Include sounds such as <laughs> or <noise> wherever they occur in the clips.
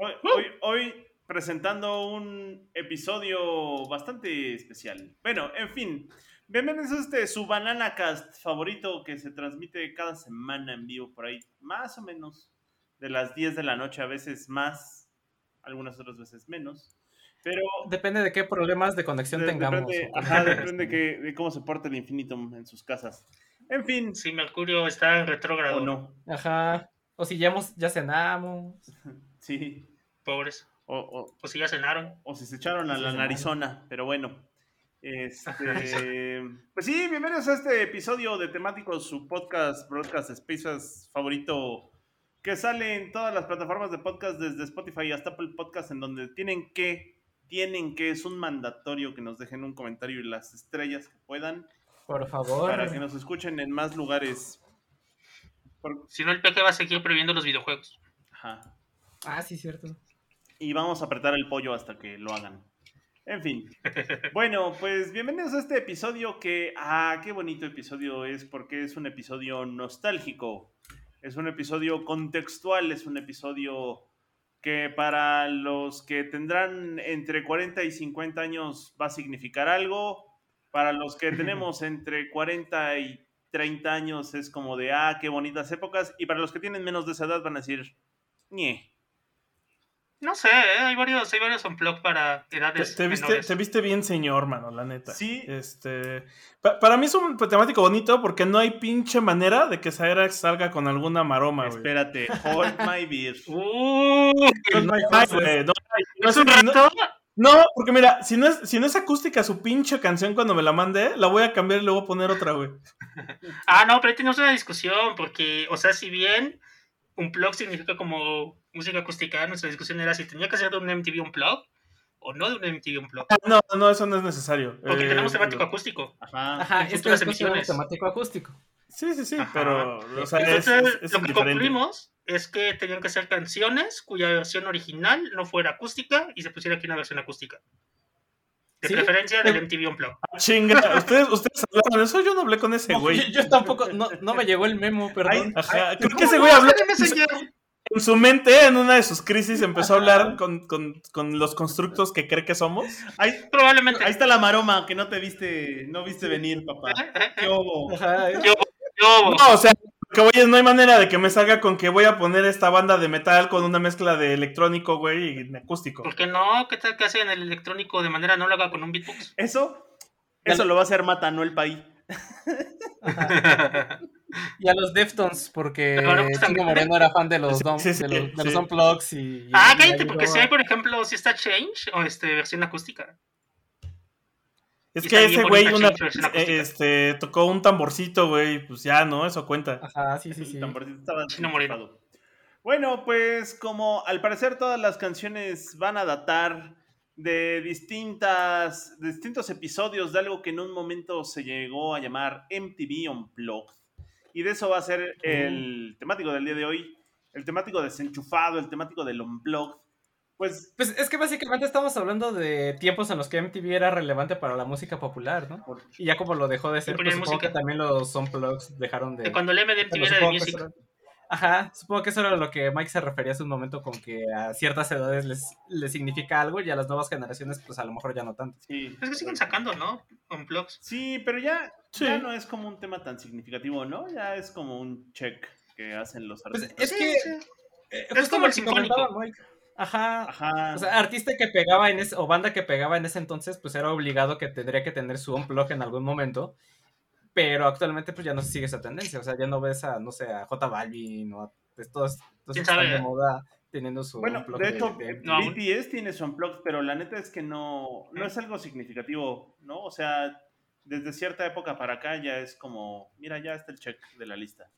Hoy, hoy, hoy presentando un episodio bastante especial. Bueno, en fin, bienvenidos a este su Banana Cast favorito que se transmite cada semana en vivo por ahí, más o menos de las 10 de la noche, a veces más, algunas otras veces menos. Pero Depende de qué problemas de conexión de- tengamos. depende, ajá, depende que- de cómo se porte el infinito en sus casas. En fin, Si Mercurio está en retrógrado. o no, Ajá. O si ya, hemos, ya cenamos. <laughs> sí. Pobres. O, o- O si ya cenaron. o si se echaron a la narizona, pero bueno. Este, <laughs> pues sí, bienvenidos a este episodio de temático, su podcast, broadcast spaces favorito, que sale en todas las plataformas de podcast, desde Spotify hasta Apple Podcast, en donde tienen que, tienen que, es un mandatorio que nos dejen un comentario y las estrellas que puedan, Por favor. para que nos escuchen en más lugares. Por- Si no, el peje va a seguir prohibiendo los videojuegos. ajá. Ah, sí, cierto. y vamos a apretar el pollo hasta que lo hagan. En fin. Bueno, pues bienvenidos a este episodio que, ah, qué bonito episodio es porque es un episodio nostálgico. Es un episodio contextual, es un episodio que para los que tendrán entre 40 y 50 años va a significar algo. Para los que tenemos <laughs> entre 40 y 30 años es como de, ah, qué bonitas épocas. Y para los que tienen menos de esa edad van a decir, ñe. No sé, ¿eh? hay varios, hay varios unplug para Te, edades te viste, menores. te viste bien, señor, mano, la neta. Sí. Este, pa- para mí es un temático bonito porque no hay pinche manera de que Saera salga con alguna maroma, güey. Espérate, hold my beer. <laughs> ¡Uh! No hay, güey, no hay. No ¿Es un rato? No, porque mira, si no, es, si no es acústica su pinche canción cuando me la mande, la voy a cambiar y le voy a poner otra, güey. Ah, no, pero ahí tenemos una discusión, porque, o sea, si bien unplug significa como música acústica, nuestra discusión era si tenía que ser de un MTV unplug o no de un MTV unplug. Ah, No, no, eso no es necesario. Porque Eh, tenemos temático acústico. Ajá. Ajá, en futuras emisiones. temático acústico. Sí, sí, sí, Ajá. pero o sea, es, Entonces, es- es lo que concluimos es que tenían que ser canciones cuya versión original no fuera acústica y se pusiera aquí una versión acústica. De ¿Sí? preferencia del MTV Unplugged. Ah, Chinga, ustedes, ustedes hablaron de eso, yo no hablé con ese No, güey. yo, yo tampoco, no, no me llegó el memo, perdón. Ajá, creo que ¿Cómo ese güey habló en su mente, en una de sus crisis, empezó a hablar con, con, con los constructos que cree que somos. Ahí, Probablemente. ahí está la maroma que no te viste, no viste venir, papá. ¿Qué Yo, yo, No, o sea, lo que voy no hay manera de que me salga con que voy a poner esta banda de metal con una mezcla de electrónico, güey, y acústico. ¿por qué no? ¿Qué tal que hacen el electrónico de manera análoga con un beatbox? Eso, eso lo va a hacer Mata, no el país. <laughs> Y a los Deftones, porque pues, Chico Moreno era fan de los, dom- sí, sí, de los, de los unplugs y, y- ah, y cállate, porque si hay, por ejemplo, si está Change o este, versión acústica. Es y que ese güey una eh, este, tocó un tamborcito, güey, pues ya, ¿no? Eso cuenta. Ajá, sí, sí, sí. El tamborcito estaba Chino Moreno. Bueno, pues como al parecer todas las canciones van a datar de distintas, de distintos episodios de algo que en un momento se llegó a llamar MTV Unplugged. Y de eso va a ser el temático del día de hoy, el temático desenchufado, el temático del Unplugged. Pues Pues es que básicamente estamos hablando de tiempos en los que MTV era relevante para la música popular, ¿no? Y ya como lo dejó de ser, pues supongo música. que también los unplugs dejaron de... De cuando el Bueno, era de Music. era- Ajá, supongo que eso era lo que Mike se refería hace un momento con que a ciertas edades les, les significa algo y a las nuevas generaciones pues a lo mejor ya no tanto. sí. Es que siguen sacando, ¿no? Unplugs. Sí, pero ya, Sí. ya no es como un tema tan significativo, ¿no? Ya es como un check que hacen los Pues artistas. es Sí, que... sí. eh, Es como el que sinfónico. comentaba Mike. Ajá, Ajá. O sea, artista que pegaba en ese, o banda que pegaba en ese entonces, pues era obligado que tendría que tener su unplug en algún momento. Pero actualmente, pues ya no se sigue esa tendencia. O sea, ya no ves a, no sé, a J Balvin o a pues, todos, todos ¿Quién están de moda teniendo su Bueno, unplug de hecho, de- no, aún. BTS tiene su unplugged, pero la neta es que no, no es algo significativo, ¿no? O sea, desde cierta época para acá ya es como, mira, ya está el check de la lista.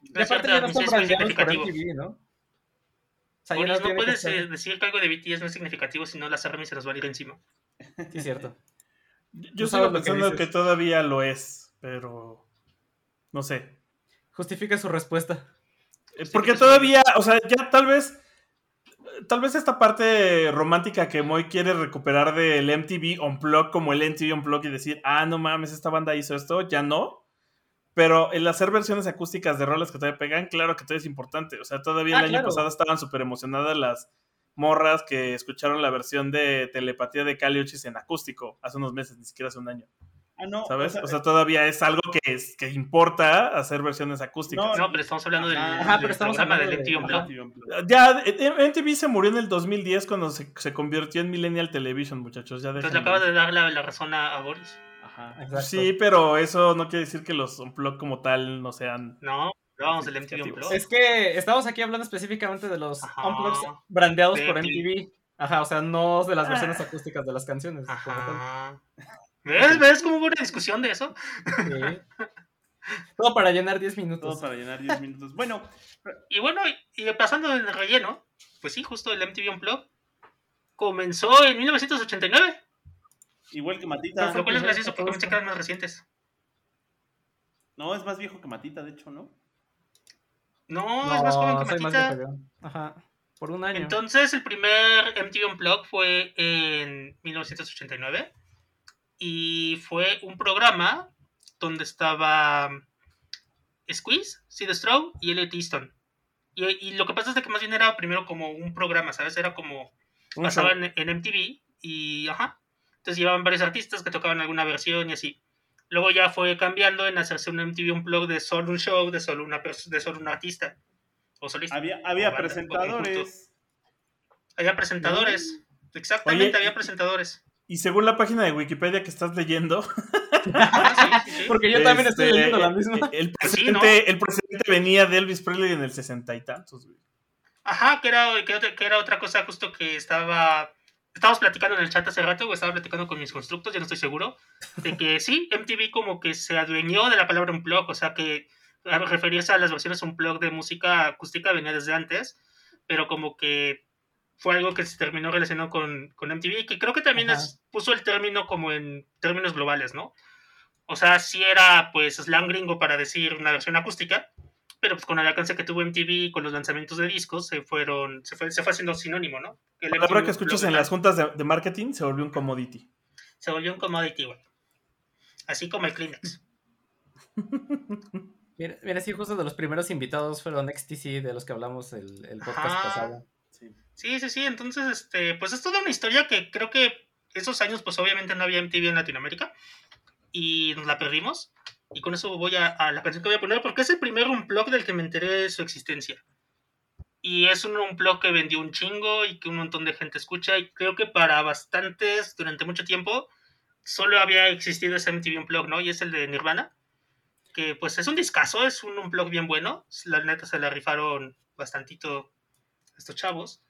Y aparte ya no brandeados por. MTV, ¿no? sea, que puedes eh, decir que algo de BTS no es significativo, si no las armies se nos van a ir encima. Sí, es cierto. Yo que pensando que, todavía lo es, pero no sé. Justifica su respuesta. Eh, Porque todavía, o sea, ya tal vez, tal vez esta parte romántica que Moy quiere recuperar del MTV Unplugged como el MTV Unplugged y decir, ah, no mames, esta banda hizo esto, ya no. Pero el hacer versiones acústicas de rolas que todavía pegan, claro que todavía es importante. O sea, todavía Ah, el año claro. pasado estaban súper emocionadas las morras que escucharon la versión de telepatía de Caliuchis en acústico hace unos meses, ni siquiera hace un año. Ah, no. ¿Sabes? O sea, todavía es algo que, es, que importa hacer versiones acústicas. No, pero estamos hablando del, Ajá, pero estamos hablando del de-. Unplugged. Ya, MTV se murió en el 2010 cuando se, se convirtió en Millennial Television, muchachos. Ya Entonces le acabas de dar la, la razón a, a Boris. Ajá. Exacto. Sí, pero eso no quiere decir que los Unplugged como tal no sean... No, hablábamos del MTV. Unplugged. Es que estamos aquí hablando específicamente de los Ajá. unplugs brandeados por MTV. Ajá, o sea, no de las versiones Ah. acústicas de las canciones. Ajá. ¿Ves? ¿Ves cómo hubo una discusión de eso? Sí. Todo para llenar 10 Todo minutos. para llenar 10 minutos. Bueno, Y bueno, y, pasando del relleno, pues sí, justo el MTV Unplugged comenzó en 1989. igual que Matita. Lo cual es gracioso que porque todo pensé esto. que eran más recientes. No, es más viejo que Matita, de hecho, ¿no? No, es más joven que Matita. Ajá. Por un año. Entonces, el primer MTV Unplugged fue en 1989 y fue un programa donde estaba Squeeze, Sid Straw y Elliot Easton. Y, y lo que pasa es de que más bien era primero como un programa, ¿sabes? Era como Un pasaba en, en MTV y ajá. Entonces llevaban varios artistas que tocaban alguna versión y así. Luego ya fue cambiando en hacerse un MTV Unplugged de solo un show, de solo una de solo un artista o solista. Había, había O banda, o presentadores. Había presentadores. Exactamente, Oye, había presentadores. Y según la página de Wikipedia que estás leyendo, Ah, sí, sí, sí. Porque yo también estoy este, leyendo la misma. El Pues sí, presidente, ¿no? el presidente venía de Elvis Presley en el sesenta y tantos, güey. Ajá, que era, que, otra- que era otra cosa justo que estaba... Estábamos platicando en el chat hace rato, o estaba platicando con mis constructos, ya no estoy seguro, de que <laughs> sí, MTV como que se adueñó de la palabra unplug, o sea que referirse a las versiones unplug de música acústica venía desde antes, pero como que fue algo que se terminó relacionando con, con MTV, que creo que también es- puso el término como en términos globales, ¿no? O sea, sí era pues slang gringo para decir una versión acústica, pero pues con el alcance que tuvo MTV con los lanzamientos de discos se fueron se fue, se fue haciendo sinónimo, ¿no? El La palabra que escuchas en las juntas de, de marketing se volvió un commodity. se volvió un commodity, güey. Así como el Kleenex. <laughs> Mira, mira, sí, justo de los primeros invitados fueron XTC, de los que hablamos el, el podcast Ajá. pasado. Sí. Sí, sí. Entonces, este, pues es toda una historia que creo que esos años, pues obviamente no había MTV en Latinoamérica y nos la perdimos. Y con eso voy a, a la canción que voy a poner porque es el primer unplug del que me enteré de su existencia. Y es un unplug que vendió un chingo y que un montón de gente escucha. Y creo que para bastantes, durante mucho tiempo, solo había existido ese MTV Unplug, ¿no? Y es el de Nirvana. Que pues es un discazo, es un unplug bien bueno. La neta se la rifaron bastantito estos chavos.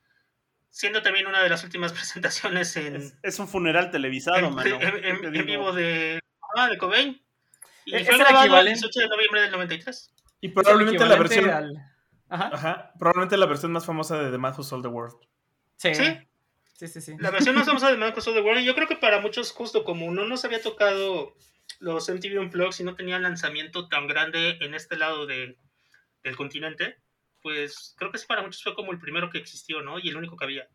Siendo también una de las últimas <laughs> presentaciones en, Es, es un funeral televisado, en, mano. en- en- vivo de, ah, de Cobain. Y Es fue el grabado el equivalente. 18 de noviembre del 93. Y probablemente la versión. al- Ajá. Ajá, probablemente la versión más famosa de The Man Who Sold the World. Sí. Sí. Sí, sí, sí. La versión más famosa de Marcos of the World. Y yo creo que para muchos, justo como no nos había tocado los MTV Unplugged y no tenían lanzamiento tan grande en este lado de- del continente, pues creo que sí para muchos fue como el primero que existió, ¿no? Y el único que había.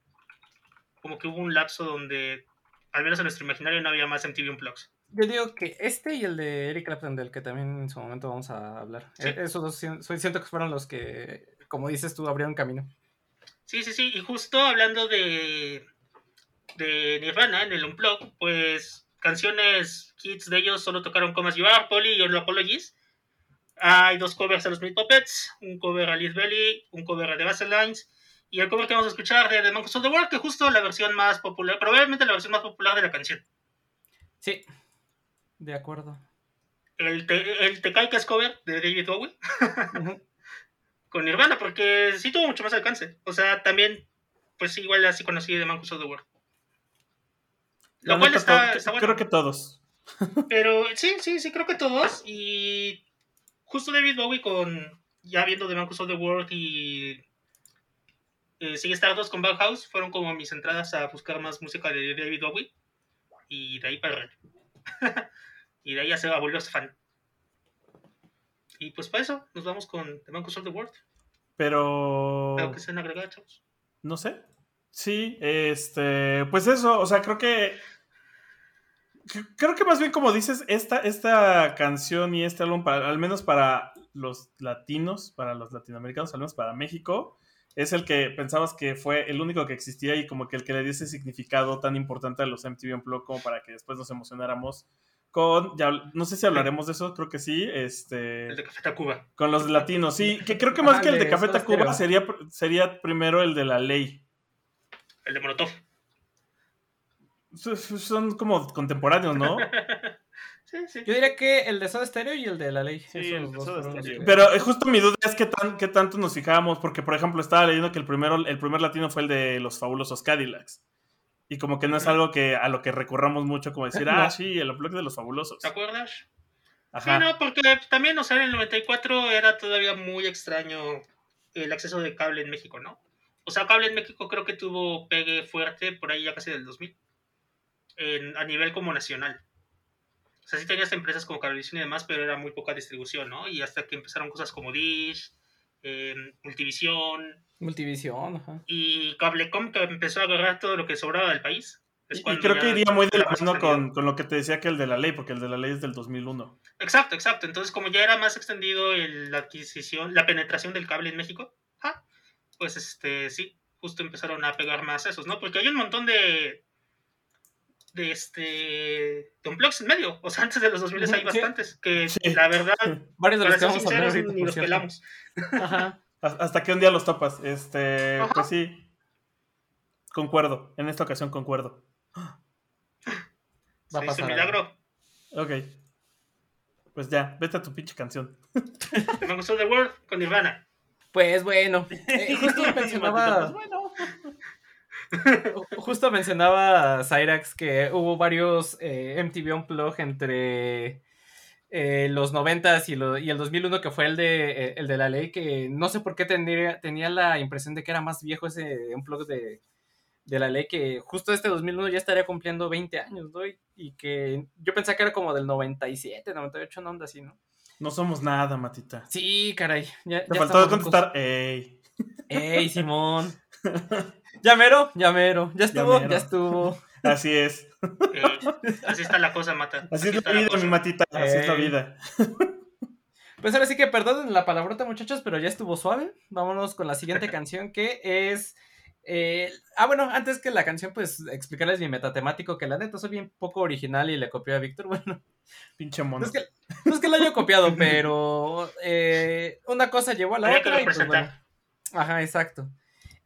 Como que hubo un lapso donde, al menos en nuestro imaginario, no había más MTV Unplugged. Yo digo que este y el de Eric Clapton, del que también en su momento vamos a hablar. Sí. E- Esos dos siento que fueron los que, como dices tú, abrieron camino. Sí, sí, sí. Y justo hablando de, de Nirvana en el Unplugged, pues canciones, hits de ellos solo tocaron Come As You Are, Polly y Apologies. Hay dos covers a los Meat Puppets, un cover a Liz Belly, un cover a The Vaselines y el cover que vamos a escuchar de The Monkeys of the World, que justo la versión más popular, probablemente la versión más popular de la canción. Sí. De acuerdo. El, te, el Tecaicas cover de David Bowie <laughs> con Nirvana, porque sí tuvo mucho más alcance. O sea, también, pues igual así conocí The Monkeys of the World. La Lo cual neta, está, está bueno. Creo que todos. Pero sí, sí, sí, creo que todos. Y justo David Bowie con ya viendo The Marcus of the World y eh, Sigue Stardust con Bauhaus fueron como mis entradas a buscar más música de David Bowie. Y de ahí para. <laughs> y de ahí ya se volver fan. Y pues para eso nos vamos con The Man Who Sold the World. Pero. Creo que se han agregado, chavos. No sé. Sí, este. Pues eso, o sea, creo que. Creo que más bien, como dices, esta, esta canción y este álbum, para, al menos para los latinos, para los latinoamericanos, al menos para México, es el que pensabas que fue el único que existía y como que el que le dio ese significado tan importante a los MTV Unplugged como para que después nos emocionáramos con, ya, no sé si hablaremos de eso, creo que sí, este... El de Café Tacuba. Con los latinos, sí. Que creo que más que el de Café Tacuba sería, sería primero el de la ley. El de Molotov. Son como contemporáneos, ¿no? <laughs> Sí, sí. Yo diría que el de Soda Stereo y el de la ley. Sí, el de dos Soda Stereo. Pero eh, justo mi duda es qué, tan, qué tanto nos fijábamos, porque por ejemplo estaba leyendo que el primero, el primer latino fue el de los fabulosos Cadillacs. Y como que no es algo que a lo que recurramos mucho, como decir, <laughs> ah, No. sí, el blog de los fabulosos. ¿Te acuerdas? Ajá. Sí, no, porque también, o sea, en el 94 era todavía muy extraño el acceso de cable en México, ¿no? O sea, cable en México creo que tuvo pegue fuerte por ahí ya casi del 2000, en- a nivel como nacional. O sea, sí tenías empresas como Cablevisión y demás, pero era muy poca distribución, ¿no? Y hasta que empezaron cosas como Dish, eh, Multivisión Multivisión, ajá. y Cablecom que empezó a agarrar todo lo que sobraba del país. Y, creo que iría muy de la mano con, con lo que te decía que el de la ley, porque el de la ley es del 2001. Exacto, exacto. Entonces, como ya era más extendido el- la adquisición, la penetración del cable en México, ah, pues este, sí, justo empezaron a pegar más esos, ¿no? Porque hay un montón de de este de unplugs en medio. O sea, antes de los 2000 hay Sí. bastantes que Sí. la verdad, <laughs> Varios de los que vamos a hablar ahorita, ni por los pelamos. Ajá. <laughs> Has- Hasta que un día los topas. Este, Ajá. pues sí. Concuerdo. En esta ocasión concuerdo. <gasps> Va a Se hizo pasar un milagro. Ok. Pues ya, vete a tu pinche canción. <laughs> Me gustó The World con Nirvana. Pues bueno, eh, justo mencionaba, pues bueno. <laughs> justo mencionaba Cyrax que hubo varios eh, MTV Unplugged entre eh, los 90s y, lo- y el 2001 que fue el de, eh, el de la ley, que no sé por qué tendría, tenía la impresión de que era más viejo ese Unplugged de, de la ley, que justo este 2001 ya estaría cumpliendo 20 años, ¿no? Y, y que yo pensaba que era como del 97, 98, no onda así, ¿no? No somos nada, Matita. Sí, caray. Ya, Te ya faltó contestar, ey. ¡Ey, Simón! <laughs> Llamero, llamero. Ya estuvo, Llamero. ya estuvo. <laughs> Así es. Eh, así está la cosa, Mata. Así es está la vida, cosa. mi Matita. Así es la vida. <laughs> Pues ahora sí que perdonen la palabrota, muchachos, pero ya estuvo suave. Vámonos con la siguiente <laughs> canción que es. eh, ah, bueno, antes que la canción, pues explicarles mi metatemático, que la neta soy bien poco original y le copié a Víctor. Bueno, Pinche mono. no es que, no es que lo haya copiado, pero eh, una cosa llevó a la Había que otra. y, pues, bueno. Ajá, exacto.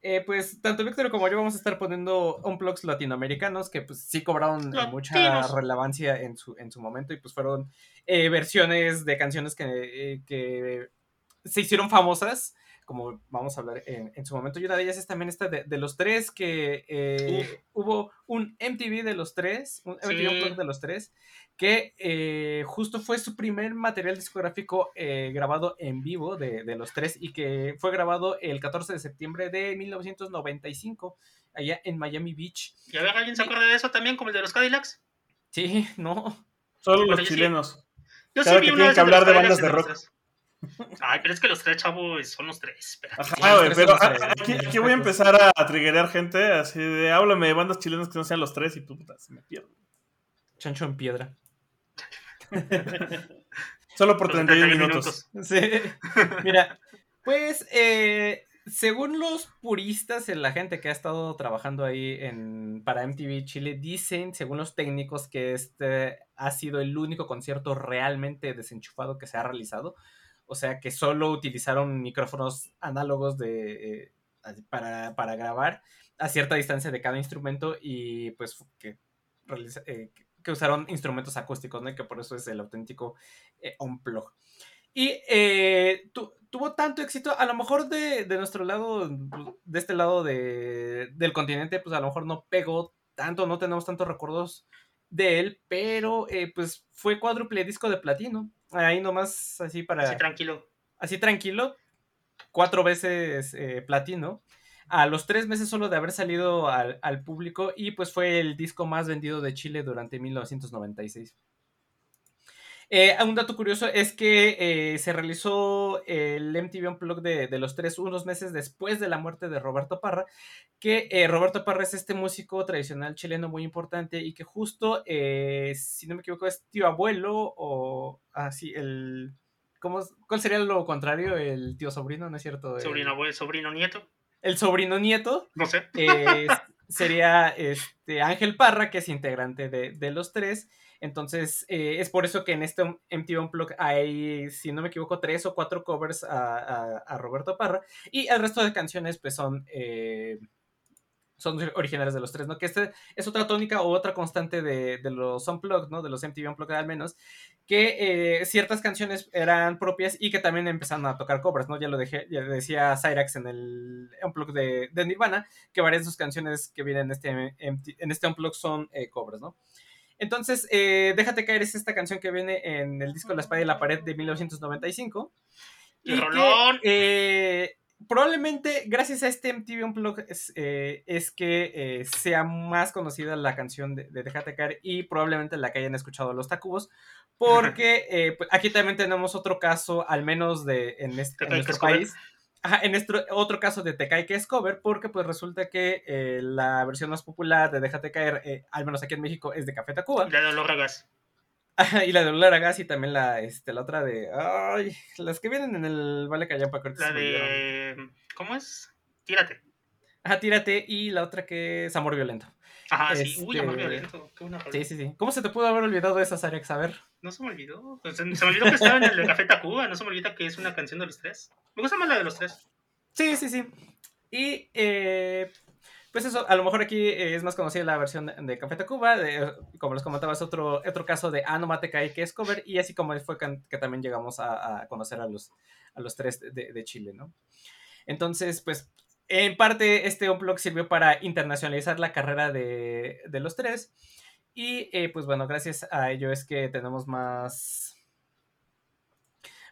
Eh, pues tanto Víctor como yo vamos a estar poniendo unplugs latinoamericanos que pues sí cobraron mucha relevancia en su, en su momento y pues fueron eh, versiones de canciones que, eh, que se hicieron famosas, como vamos a hablar en, en su momento. Y una de ellas es también esta de, de los tres, que eh, hubo un MTV de los tres, un MTV Sí. De los tres, que eh, justo fue su primer material discográfico eh, grabado en vivo de, de los tres y que fue grabado el 14 de septiembre de 1995 allá en Miami Beach. Y a ver, ¿alguien se acuerda de eso también, como el de los Cadillacs? Sí, no. Solo los sí. chilenos. Yo Cada vi que una tienen vez que hablar de bandas de rock. Ay, pero es que los tres chavos son los tres. espérate. Ajá, Sí, güey, los pero tres son a- los tres, aquí, voy a empezar a, a triggerear gente así de háblame de bandas chilenas que no sean los tres y puta, se me pierdo. Chancho en piedra. <laughs> Solo por Los 31 31 minutos. <laughs> Sí. Mira, pues eh, según los puristas, eh, la gente que ha estado trabajando ahí en, para MTV Chile, dicen, según los técnicos, que este ha sido el único concierto realmente desenchufado que se ha realizado. O sea, que solo utilizaron micrófonos análogos de, eh, para, para grabar a cierta distancia de cada instrumento y pues que, eh, que- usaron instrumentos acústicos, ¿no? Que por eso es el auténtico eh, unplug. Y eh, tu- tuvo tanto éxito, a lo mejor de, de nuestro lado, de este lado de- del continente, pues a lo mejor no pegó tanto, no tenemos tantos recuerdos de él, pero pues fue cuádruple disco de platino. Ahí nomás así para Así tranquilo. así tranquilo, cuatro veces eh, platino. a los tres meses solo de haber salido al, al público y pues fue el disco más vendido de Chile durante 1996. Eh, un dato curioso es que eh, se realizó el MTV Unplugged de, de los tres unos meses después de la muerte de Roberto Parra, que eh, Roberto Parra es este músico tradicional chileno muy importante y que justo, si no me equivoco, es tío abuelo o así, el... ¿cómo, ¿Cuál sería lo contrario? El tío sobrino, ¿no es cierto? Sobrino, abuelo, sobrino, nieto. el sobrino nieto No sé. sería este Ángel Parra, que es integrante de, de los tres. Entonces, eh, es por eso que en este MTV Unplugged hay, si no me equivoco, tres o cuatro covers a, Roberto Parra. Y el resto de canciones, pues, son, eh, son originales de los tres, ¿no? Que este es otra tónica o otra constante de, de los Unplugged, ¿no? De los MTV Unplugged al menos, que eh, ciertas canciones eran propias y que también empezaron a tocar covers, ¿no? Ya lo dejé, ya decía Cyrax en el Unplugged de, de Nirvana, que varias de sus canciones que vienen en este, en este Unplugged son eh, covers, ¿no? Entonces, eh, Déjate caer es esta canción que viene en el disco La espada y la pared de 1995. ¡Qué Y que, eh, probablemente gracias a este MTV Unplugged es, eh, es que eh, sea más conocida la canción de, de Déjate caer y probablemente la que hayan escuchado los Tacubos, porque <laughs> pues, aquí también tenemos otro caso, al menos de en, este, Te en nuestro país. Ajá, en nuestro otro caso de Te cae que es cover, porque pues resulta que eh, la versión más popular de Déjate caer, eh, al menos aquí en México, es de Café Tacuba. La de los Ragas. Ajá, y la de Olor a Gas y también la, este, la otra de. Ay, las que vienen en el Vale ahorita La de. ¿Cómo es? Tírate. Ajá, tírate. Y la otra que es Amor Violento. Ajá, sí. Uy, Este, amor violento. Qué buena. Sí, sí, sí. ¿Cómo se te pudo haber olvidado de esas Arex? A ver. No se me olvidó. Se me olvidó que estaba en el de Café Tacuba. No se me olvida que es una canción de los tres. Me gusta más la de los tres. Sí, sí, sí. Y eh, pues eso, a lo mejor aquí eh, es más conocida la versión de, Café Tacuba. de- como les comentaba, es otro, otro caso de Ah, no mate cae que es cover. Y así como fue que, que también llegamos a, a conocer a los, a los tres de, de Chile, ¿no? Entonces, pues, en parte este Unplug sirvió para internacionalizar la carrera de, de los tres. Y eh, pues bueno, gracias a ello es que tenemos más,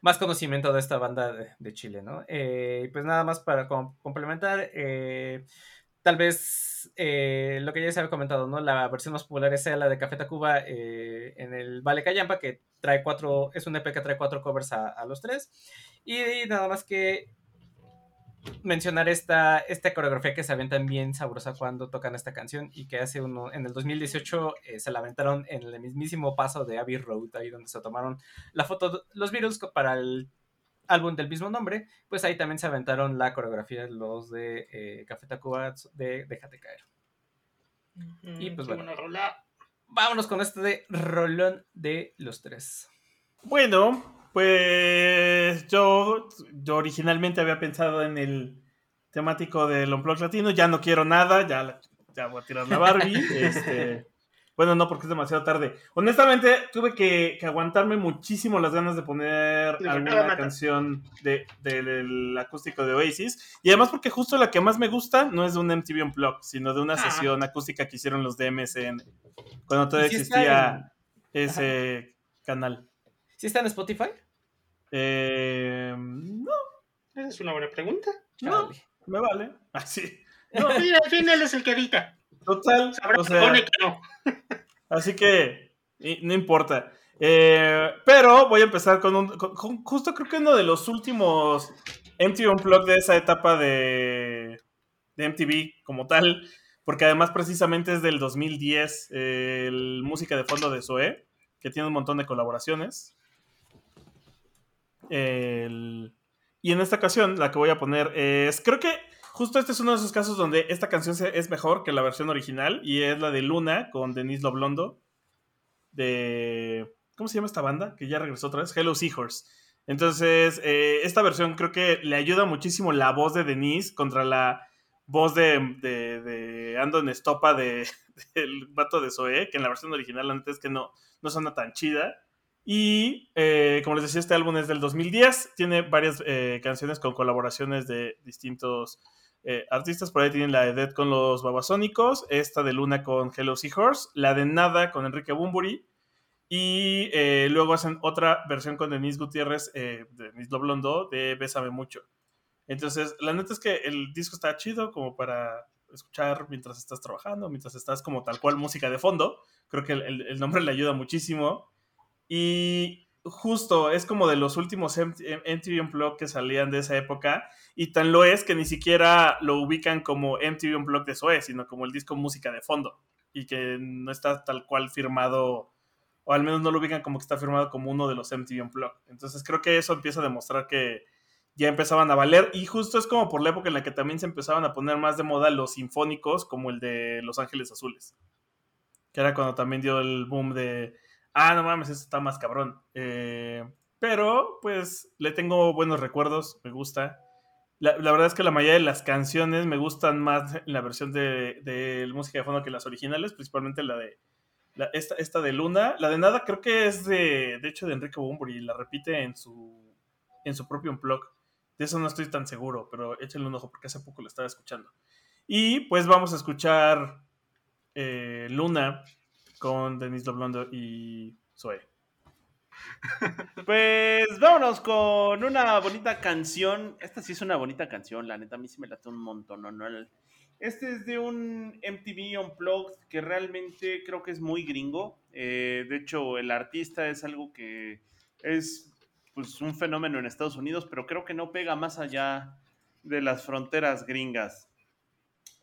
más conocimiento de esta banda de, Chile, ¿no? Eh, pues nada más para com- complementar, eh, tal vez eh, lo que ya se había comentado, ¿no? La versión más popular sea la de Café Tacuba en el Vale Callampa, que trae cuatro, es un EP que trae cuatro covers a, a los tres. Y nada más que mencionar esta, esta coreografía que se aventan bien sabrosa cuando tocan esta canción y que hace uno, en el 2018 eh, se la aventaron en el mismísimo paso de Abbey Road, ahí donde se tomaron la foto de los Beatles para el álbum del mismo nombre, pues ahí también se aventaron la coreografía los de eh, Café Tacuba de Déjate Caer. Y, pues, bueno. rola. Vámonos con este de Rolón de los tres. Bueno, pues yo, yo originalmente había pensado en el temático del Unplugged Latino. Ya no quiero nada, ya, la- ya voy a tirar la Barbie. <laughs> este, bueno, no, porque es demasiado tarde. Honestamente, tuve que, que aguantarme muchísimo las ganas de poner Sí, alguna canción de, de- del acústico de Oasis. Y además porque justo la que más me gusta no es de un MTV Unplugged, sino de una Ah. sesión acústica que hicieron los de MSN. Cuando todavía ¿Y si está existía ese canal. ¿Sí está en Spotify? Eh, no, Esa es una buena pregunta. no, me vale. <laughs> Así. Mira, al fin él es el que edita. Total. Sabrá O que sea, pone que no. <laughs> así que no importa. Eh, pero voy a empezar con un. con- con- justo creo que uno de los últimos MTV Unplugged de esa etapa de, de MTV como tal. Porque además, precisamente es del 2010. eh, el música de fondo de Zoe. Que tiene un montón de colaboraciones. Y en esta ocasión, la que voy a poner es. Creo que justo este es uno de esos casos donde esta canción es mejor que la versión original. Y es la de Luna con Denise Loblondo. De. ¿Cómo se llama esta banda? Que ya regresó otra vez. Hello Seahorse. Entonces, eh, esta versión creo que le ayuda muchísimo la voz de Denise contra la voz de, de, de Andon Estopa de, <laughs> del vato de Zoe, que en la versión original antes es que no, no suena tan chida. Y eh, como les decía, este álbum es del 2010, tiene varias eh, canciones con colaboraciones de distintos eh, artistas. Por ahí tienen la de Dead con los Babasónicos, esta de Luna con Hello Seahorse, la de Nada con Enrique Bumburi. Y luego hacen otra versión con Denise Gutiérrez, de Denise Loblondo, de Bésame Mucho. Entonces, la neta es que el disco está chido como para escuchar mientras estás trabajando, mientras estás como tal cual música de fondo. Creo que el nombre le ayuda muchísimo. Y justo es como de los últimos MTV Unplugged que salían de esa época. Y tan lo es que ni siquiera lo ubican como MTV Unplugged de SOE, sino como el disco música de fondo. Y que no está tal cual firmado, o al menos no lo ubican como que está firmado como uno de los MTV Unplugged. Entonces creo que eso empieza a demostrar que ya empezaban a valer. Y justo es como por la época en la que también se empezaban a poner más de moda los sinfónicos, como el de Los Ángeles Azules. Que era cuando también dio el boom de ah, no mames, esto está más cabrón. Eh, pero, pues, le tengo buenos recuerdos, me gusta. La, verdad es que la mayoría de las canciones me gustan más en la versión de, de música de fondo que las originales, principalmente la de esta, esta, de Luna. La de Nada creo que es de, de hecho, de Enrique Bumburi y la repite en su, en su propio blog. De eso no estoy tan seguro, pero échenle un ojo porque hace poco lo estaba escuchando. Y pues vamos a escuchar eh, Luna con Denis Loblondo y Zoe. <laughs> Pues vámonos con una bonita canción. Esta sí es una bonita canción, la neta, a mí sí me late un montón. ¿no? Este es de un MTV Unplugged que realmente creo que es muy gringo. Eh, de hecho, el artista es algo que es pues, un fenómeno en Estados Unidos, pero creo que no pega más allá de las fronteras gringas.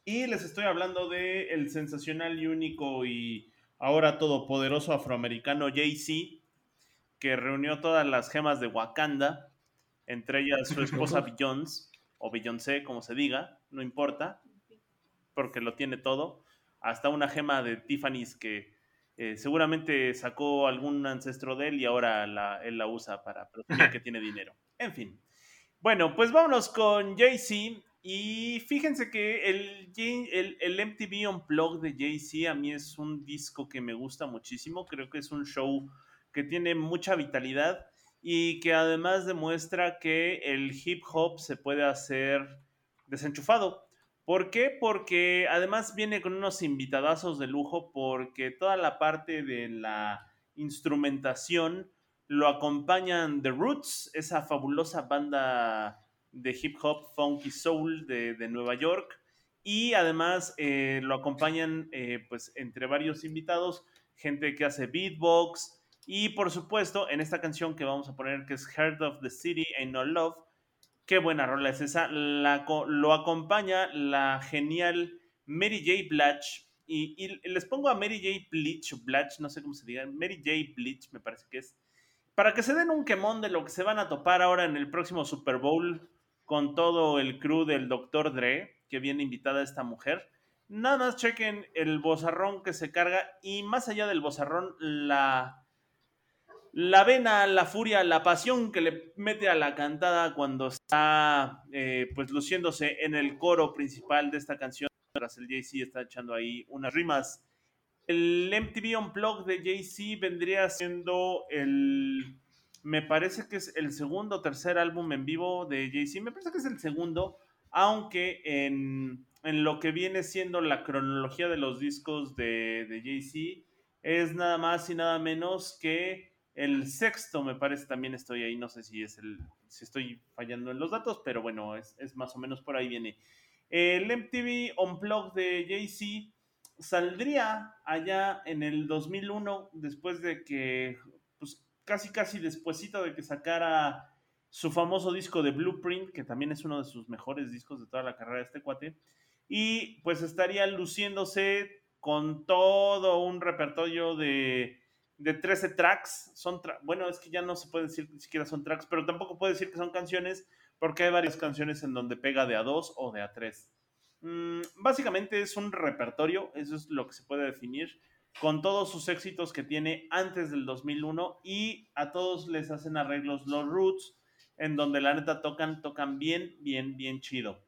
Y les estoy hablando de el sensacional y único y ahora todopoderoso afroamericano Jay-Z, que reunió todas las gemas de Wakanda, entre ellas su esposa <laughs> Beyoncé, o Beyoncé, como se diga, no importa, porque lo tiene todo, hasta una gema de Tiffany's que eh, seguramente sacó algún ancestro de él y ahora él la usa para presumir <laughs> que tiene dinero. En fin. Bueno, pues vámonos con Jay-Z y fíjense que el, el, el MTV Unplugged de Jay-Z a mí es un disco que me gusta muchísimo. Creo que es un show que tiene mucha vitalidad y que además demuestra que el hip hop se puede hacer desenchufado. ¿Por qué? Porque además viene con unos invitadazos de lujo porque toda la parte de la instrumentación lo acompañan The Roots, esa fabulosa banda de hip hop, funky soul de, Nueva York. Y además eh, lo acompañan, eh, pues, entre varios invitados, gente que hace beatbox. Y por supuesto, en esta canción que vamos a poner, que es Heart of the City Ain't No Love, qué buena rola es esa. La, lo acompaña la genial Mary J. Blatch. Y, les pongo a Mary J. Bleach, Blatch, no sé cómo se diga, Mary J. Bleach me parece que es, para que se den un quemón de lo que se van a topar ahora en el próximo Super Bowl con todo el crew del Dr. Dre, que viene invitada esta mujer. Nada más chequen el bozarrón que se carga y más allá del bozarrón, la, la vena, la furia, la pasión que le mete a la cantada cuando está eh, pues luciéndose en el coro principal de esta canción. Tras el Jay-Z está echando ahí unas rimas. El MTV Unplugged de Jay-Z vendría siendo el me parece que es el segundo o tercer álbum en vivo de Jay-Z. Me parece que es el segundo, aunque en, lo que viene siendo la cronología de los discos de, de Jay-Z es nada más y nada menos que el sexto, me parece, también estoy ahí. No sé si es el, si estoy fallando en los datos, pero bueno, es, es más o menos por ahí viene. El MTV Unplugged de Jay-Z saldría allá en el 2001, después de que casi casi despuesito de que sacara su famoso disco de Blueprint, que también es uno de sus mejores discos de toda la carrera de este cuate, y pues estaría luciéndose con todo un repertorio de, de 13 tracks. Son bueno, es que ya no se puede decir ni siquiera son tracks, pero tampoco puede decir que son canciones, porque hay varias canciones en donde pega de a dos o de a tres. Mm, básicamente es un repertorio, eso es lo que se puede definir con todos sus éxitos que tiene antes del 2001 y a todos les hacen arreglos los Roots, en donde la neta tocan, tocan bien, bien, bien chido.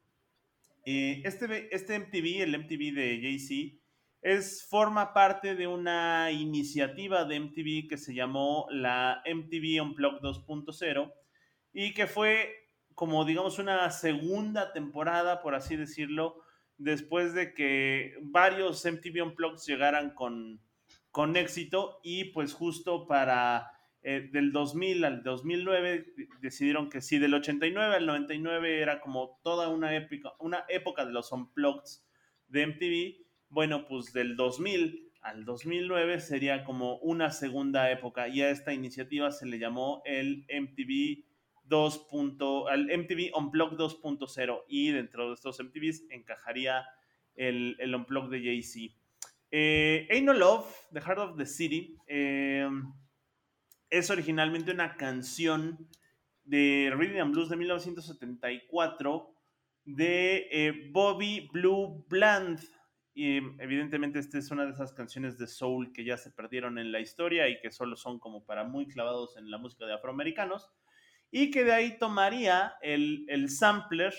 Eh, este, este MTV, el MTV de Jay-Z, es, forma parte de una iniciativa de MTV que se llamó la MTV Unplugged 2.0 y que fue como digamos una segunda temporada, por así decirlo, después de que varios MTV Unplugged llegaran con, con éxito y pues justo para eh, del 2000 al 2009 decidieron que sí, del 89 al 99 era como toda una época, una época de los unplugged de MTV. Bueno, pues del 2000 al 2009 sería como una segunda época y a esta iniciativa se le llamó el MTV 2. al MTV Unplugged 2.0 y dentro de estos MTVs encajaría el, el Unplugged de Jay-Z. Eh, Ain't No Love, The Heart of the City, eh, es originalmente una canción de Rhythm and Blues de 1974 de eh, Bobby Blue Bland. Y evidentemente esta es una de esas canciones de soul que ya se perdieron en la historia y que solo son como para muy clavados en la música de afroamericanos. Y que de ahí tomaría el, el sampler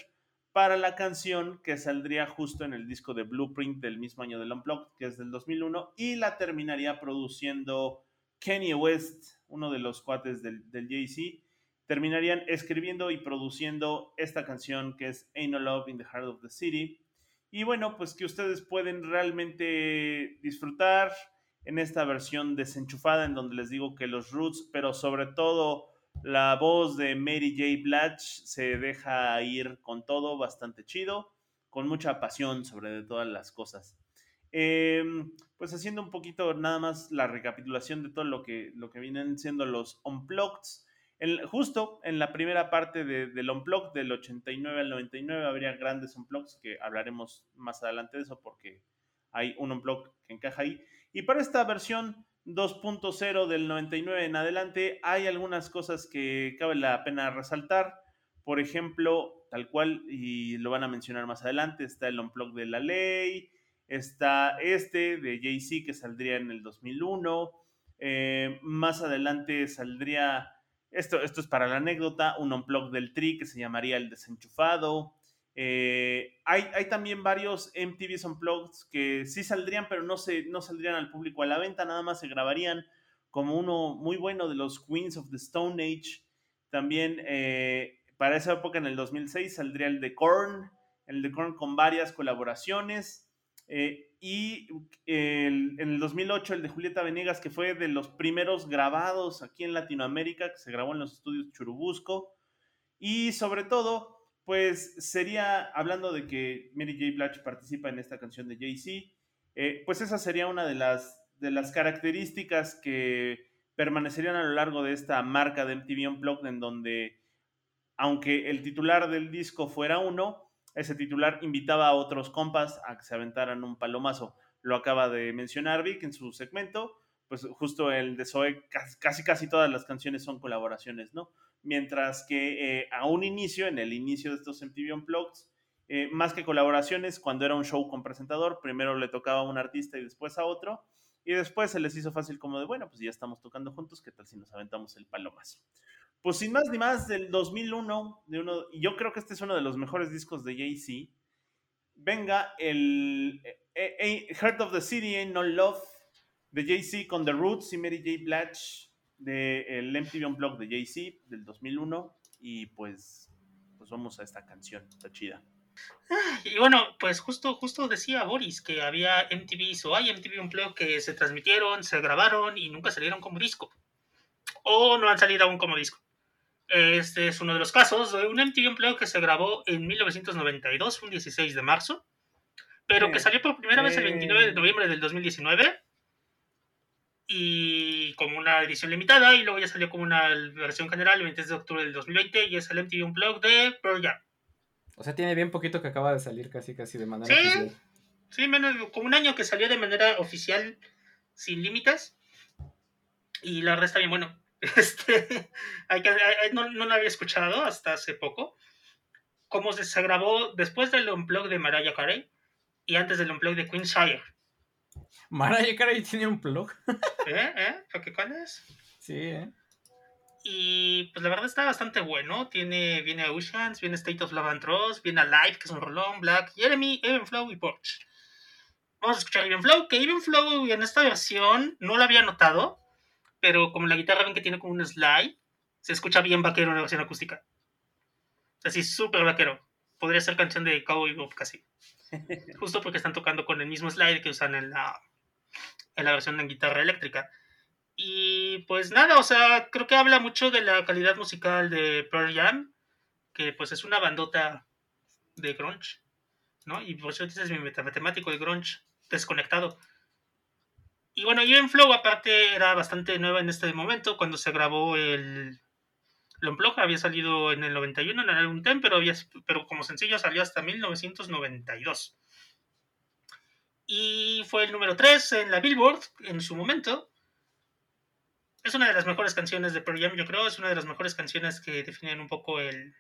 para la canción que saldría justo en el disco de Blueprint del mismo año del Unplugged, que es del 2001, y la terminaría produciendo Kanye West, uno de los cuates del, del Jay-Z, terminarían escribiendo y produciendo esta canción que es Ain't No Love in the Heart of the City. Y bueno, pues que ustedes pueden realmente disfrutar en esta versión desenchufada en donde les digo que los roots, pero sobre todo la voz de Mary J. Blatch se deja ir con todo bastante chido, con mucha pasión sobre todas las cosas. Em, pues haciendo un poquito nada más la recapitulación de todo lo que, lo que vienen siendo los unplugged. justo en la primera parte de, del unplugged del 89 al 99 habría grandes unplugs que hablaremos más adelante de eso porque hay un unplug que encaja ahí. Y para esta versión 2.0 del 99 en adelante hay algunas cosas que cabe la pena resaltar. Por ejemplo, tal cual, y lo van a mencionar más adelante, está el unplug de la ley, Está este de Jay-Z que saldría en el 2001. Eh, más adelante saldría, esto, esto es para la anécdota, un unplug del Tri que se llamaría El Desenchufado. Eh, hay, también varios MTV Unplugged que sí saldrían, pero no, se, no saldrían al público a la venta, nada más se grabarían como uno muy bueno de los Queens of the Stone Age. También eh, para esa época, en el 2006, saldría el de Korn, el de Korn con varias colaboraciones. Eh, y en el 2008 el de Julieta Venegas, que fue de los primeros grabados aquí en Latinoamérica, que se grabó en los estudios Churubusco. Y sobre todo, pues sería, hablando de que Mary J. Blatch participa en esta canción de Jay-Z, eh, pues esa sería una de las, de las características que permanecerían a lo largo de esta marca de MTV Unplugged, en donde, aunque el titular del disco fuera uno, ese titular invitaba a otros compas a que se aventaran un palomazo. Lo acaba de mencionar Vic en su segmento, pues justo el de Zoe, casi casi todas las canciones son colaboraciones, ¿no? Mientras que eh, a un inicio, en el inicio de estos MTV Unplugged, eh, más que colaboraciones, cuando era un show con presentador, primero le tocaba a un artista y después a otro, y después se les hizo fácil como de, bueno, pues ya estamos tocando juntos, ¿qué tal si nos aventamos el palomazo? pues sin más ni más, del 2001, de uno, yo creo que este es uno de los mejores discos de Jay-Z, venga el eh, Heart of the City, No Love, de Jay-Z con The Roots y Mary J. Blatch, del de MTV Unplugged de Jay-Z, del 2001, y pues, pues vamos a esta canción, está chida. Y bueno, pues justo, justo decía Boris que había MTV o hay MTV Unplugged que se transmitieron, se grabaron y nunca salieron como disco. O no han salido aún como disco. Este es uno de los casos de un MTV empleo que se grabó en 1992, un 16 de marzo, pero que salió por primera vez el 29 de noviembre del 2019 y como una edición limitada y luego ya salió como una versión general el 23 de octubre del 2020 y es el MTV Unplugged de Pearl Jam. O sea, tiene bien poquito que acaba de salir casi casi de manera sí, oficial. Sí, menos como un año que salió de manera oficial sin límites. Y la resta bien bueno. <laughs> Este, no, no lo había escuchado hasta hace poco. Cómo se, grabó después del unplug de Mariah Carey y antes del unplug de Queen Shire. Mariah Carey tiene un plug. <laughs> ¿Eh? ¿Eh? ¿Para qué es? Sí, ¿eh? Y pues la verdad está bastante bueno. Tiene, viene Oceans, viene State of Love and Trust, viene Alive, que es un rolón, Black, Jeremy, Flow y Porch. Vamos a escuchar Flow, que Flow en esta versión no lo había notado, pero como la guitarra ven que tiene como un slide, se escucha bien vaquero en la versión acústica. Así, súper vaquero. Podría ser canción de Cowboy Bob casi. <laughs> Justo porque están tocando con el mismo slide que usan en la, en la versión en guitarra eléctrica. Y pues nada, o sea, creo que habla mucho de la calidad musical de Pearl Jam, que pues es una bandota de grunge, ¿no? Y por eso dices mi matemático de grunge desconectado. Y bueno, en Flow aparte era bastante nueva en este momento cuando se grabó el, Unplugged, había salido en el 91 en el álbum Ten, pero, había, pero como sencillo salió hasta 1992. Y fue el número 3 en la Billboard en su momento. Es una de las mejores canciones de Pearl Jam, yo creo. Es una de las mejores canciones que definen un poco el.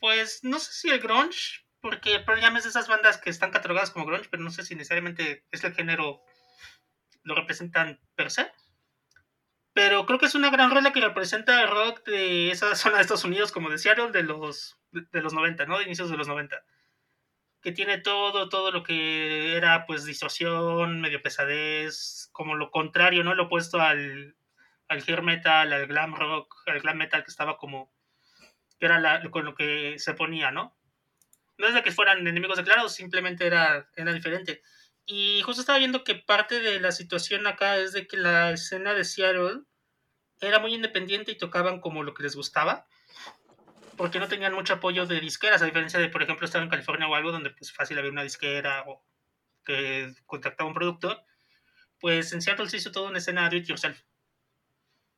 Pues no sé si el grunge, porque Pearl Jam es de esas bandas que están catalogadas como grunge, pero no sé si necesariamente es el género lo representan per se. Pero creo que es una gran rola que representa el rock de esa <laughs> zona de Estados Unidos, como de Seattle, de los, de, los 90, ¿no? De inicios de los 90. Que tiene todo, todo lo que era, pues, distorsión, medio pesadez, como lo contrario, ¿no? Lo opuesto al, al hair metal, al glam rock, al glam metal que estaba como... que era la, con lo que se ponía, ¿no? No es de que fueran enemigos declarados, simplemente era, era diferente. Y justo estaba viendo que parte de la situación acá es de que la escena de Seattle era muy independiente y tocaban como lo que les gustaba, porque no tenían mucho apoyo de disqueras, a diferencia de, por ejemplo, estar en California o algo donde pues fácil había una disquera o que contactaba un productor. Pues en Seattle se hizo toda una escena do it yourself,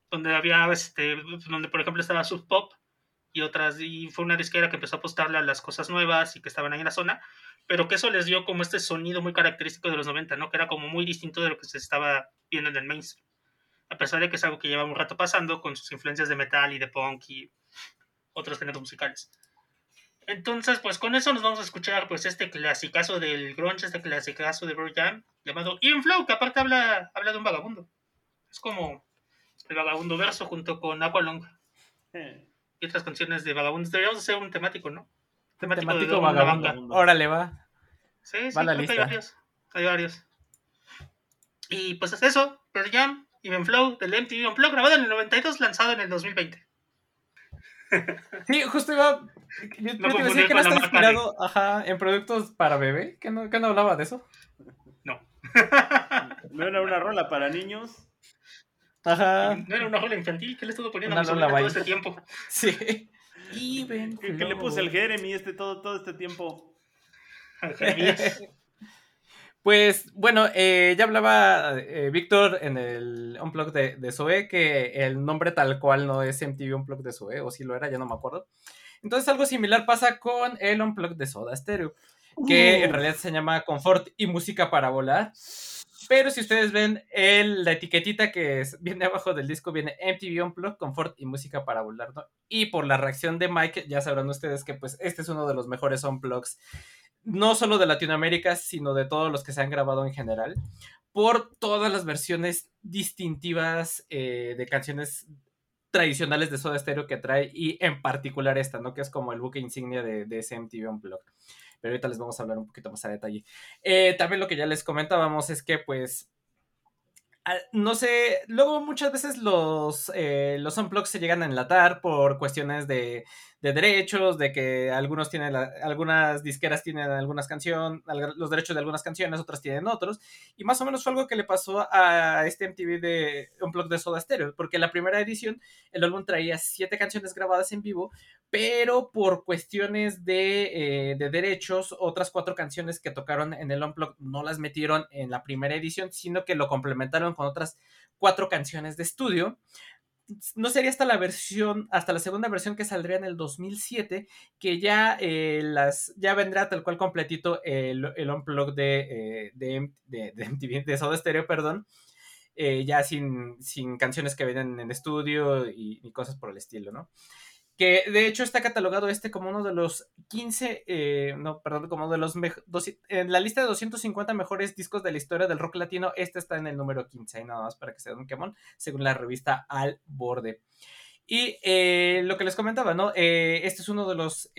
donde había, este, donde por ejemplo estaba Sub Pop y otras, y fue una disquera que empezó a apostarle a las cosas nuevas y que estaban ahí en la zona, pero que eso les dio como este sonido muy característico de los 90, ¿no? Que era como muy distinto de lo que se estaba viendo en el mainstream. A pesar de que es algo que lleva un rato pasando con sus influencias de metal y de punk y otros géneros musicales. Entonces, pues con eso nos vamos a escuchar pues este clasicazo del grunge, este clasicazo de Bird Jam, llamado Inflow, que aparte habla, habla de un vagabundo. Es como el vagabundo verso junto con Aqualong. Eh, Y otras canciones de vagabundos. Deberíamos hacer un temático, ¿no? Temático, Temático de vagabundo. banda. Órale, va. Sí, sí, Va a la creo que hay varios. Hay varios. Y pues es eso, Pearl Jam, Even Flow, del MTV Unplugged, grabado en el 92, lanzado en el 2020. <laughs> Sí, justo iba. Yo, yo te iba a confundir decir que no está inspirado ajá, en productos para bebé. ¿Que no, que no hablaba de eso? No. <laughs> no era una rola para niños. Ajá. No era una rola infantil, ¿qué le estuvo poniendo Una a mi sobrina todo este tiempo? <laughs> Sí. Even ¿Qué, qué le puse el Jeremy este todo, todo este tiempo? <laughs> Pues bueno, eh, ya hablaba eh, Víctor en el Unplug de, de Zoe que el nombre tal cual no es MTV Unplug de Zoe, o si lo era, ya no me acuerdo. Entonces algo similar pasa con el Unplug de Soda Stereo, que en realidad se llama Confort y Música para Volar. Pero si ustedes ven el- la etiquetita que es- viene abajo del disco, viene MTV Unplugged, Confort y Música para Volar. Y por la reacción de Mike, ya sabrán ustedes que pues este es uno de los mejores Unplugs no solo de Latinoamérica, sino de todos los que se han grabado en general, por todas las versiones distintivas eh, de canciones tradicionales de Soda Stereo que trae, y en particular esta, ¿no? Que es como el buque insignia de, de ese MTV Unplugged. Pero ahorita les vamos a hablar un poquito más a detalle. Eh, también lo que ya les comentábamos es que, pues, no sé, luego muchas veces los, eh, los unplugs se llegan a enlatar por cuestiones de, de derechos, de que algunos tienen, algunas disqueras tienen algunas canciones, los derechos de algunas canciones, otras tienen otros, y más o menos fue algo que le pasó a este MTV de Unplugged de Soda Stereo, porque la primera edición el álbum traía siete canciones grabadas en vivo, pero por cuestiones de, eh, de derechos, otras cuatro canciones que tocaron en el Unplugged no las metieron en la primera edición, sino que lo complementaron con otras cuatro canciones de estudio no sería hasta la versión, hasta la segunda versión que saldría en el 2007, que ya eh, las, ya vendrá tal cual completito el, el unplug de, eh, de, de, de MTV, de Stereo, perdón, eh, ya sin, sin canciones que vienen en estudio y cosas por el estilo, ¿no? Que de hecho está catalogado este como uno de los 15, eh, no, perdón, como uno de los, doci- en la lista de 250 mejores discos de la historia del rock latino, este está en el número 15, ahí nada más para que se den un quemón según la revista Al Borde. Y eh, lo que les comentaba, ¿no? Eh, este es uno de los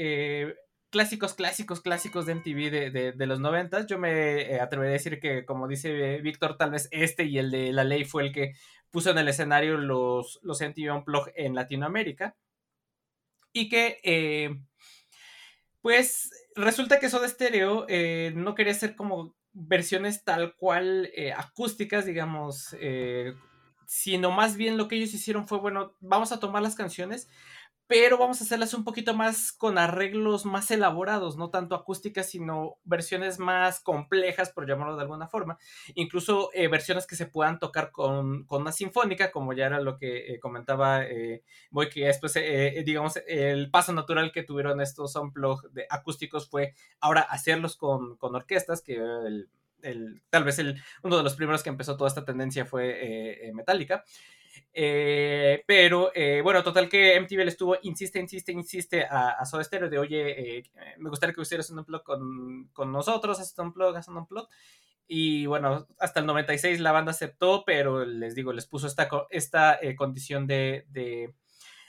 clásicos, clásicos, clásicos de MTV de, de, los 90. Yo me eh, atrevería a decir que, como dice Víctor, tal vez este y el de La Ley fue el que puso en el escenario los, los MTV Unplugged en Latinoamérica. Y que, eh, pues, resulta que Soda Stereo eh, no quería hacer como versiones tal cual eh, acústicas, digamos, sino más bien lo que ellos hicieron fue, bueno, vamos a tomar las canciones, pero vamos a hacerlas un poquito más con arreglos más elaborados, no tanto acústicas, sino versiones más complejas, por llamarlo de alguna forma. Incluso eh, versiones que se puedan tocar con, con, una sinfónica, como ya era lo que eh, comentaba eh, Voy, que después, eh, digamos, el paso natural que tuvieron estos unplug de acústicos fue ahora hacerlos con, con orquestas, que el, el, tal vez el, uno de los primeros que empezó toda esta tendencia fue Metallica. Eh, pero eh, bueno, total que MTV le estuvo, insiste, insiste, insiste a, a Soda Stereo de, oye, eh, me gustaría que hicieras un blog con, con nosotros, haz un blog, haz un blog. Y bueno, hasta el 96 la banda aceptó, pero les digo, les puso esta, esta condición de, de,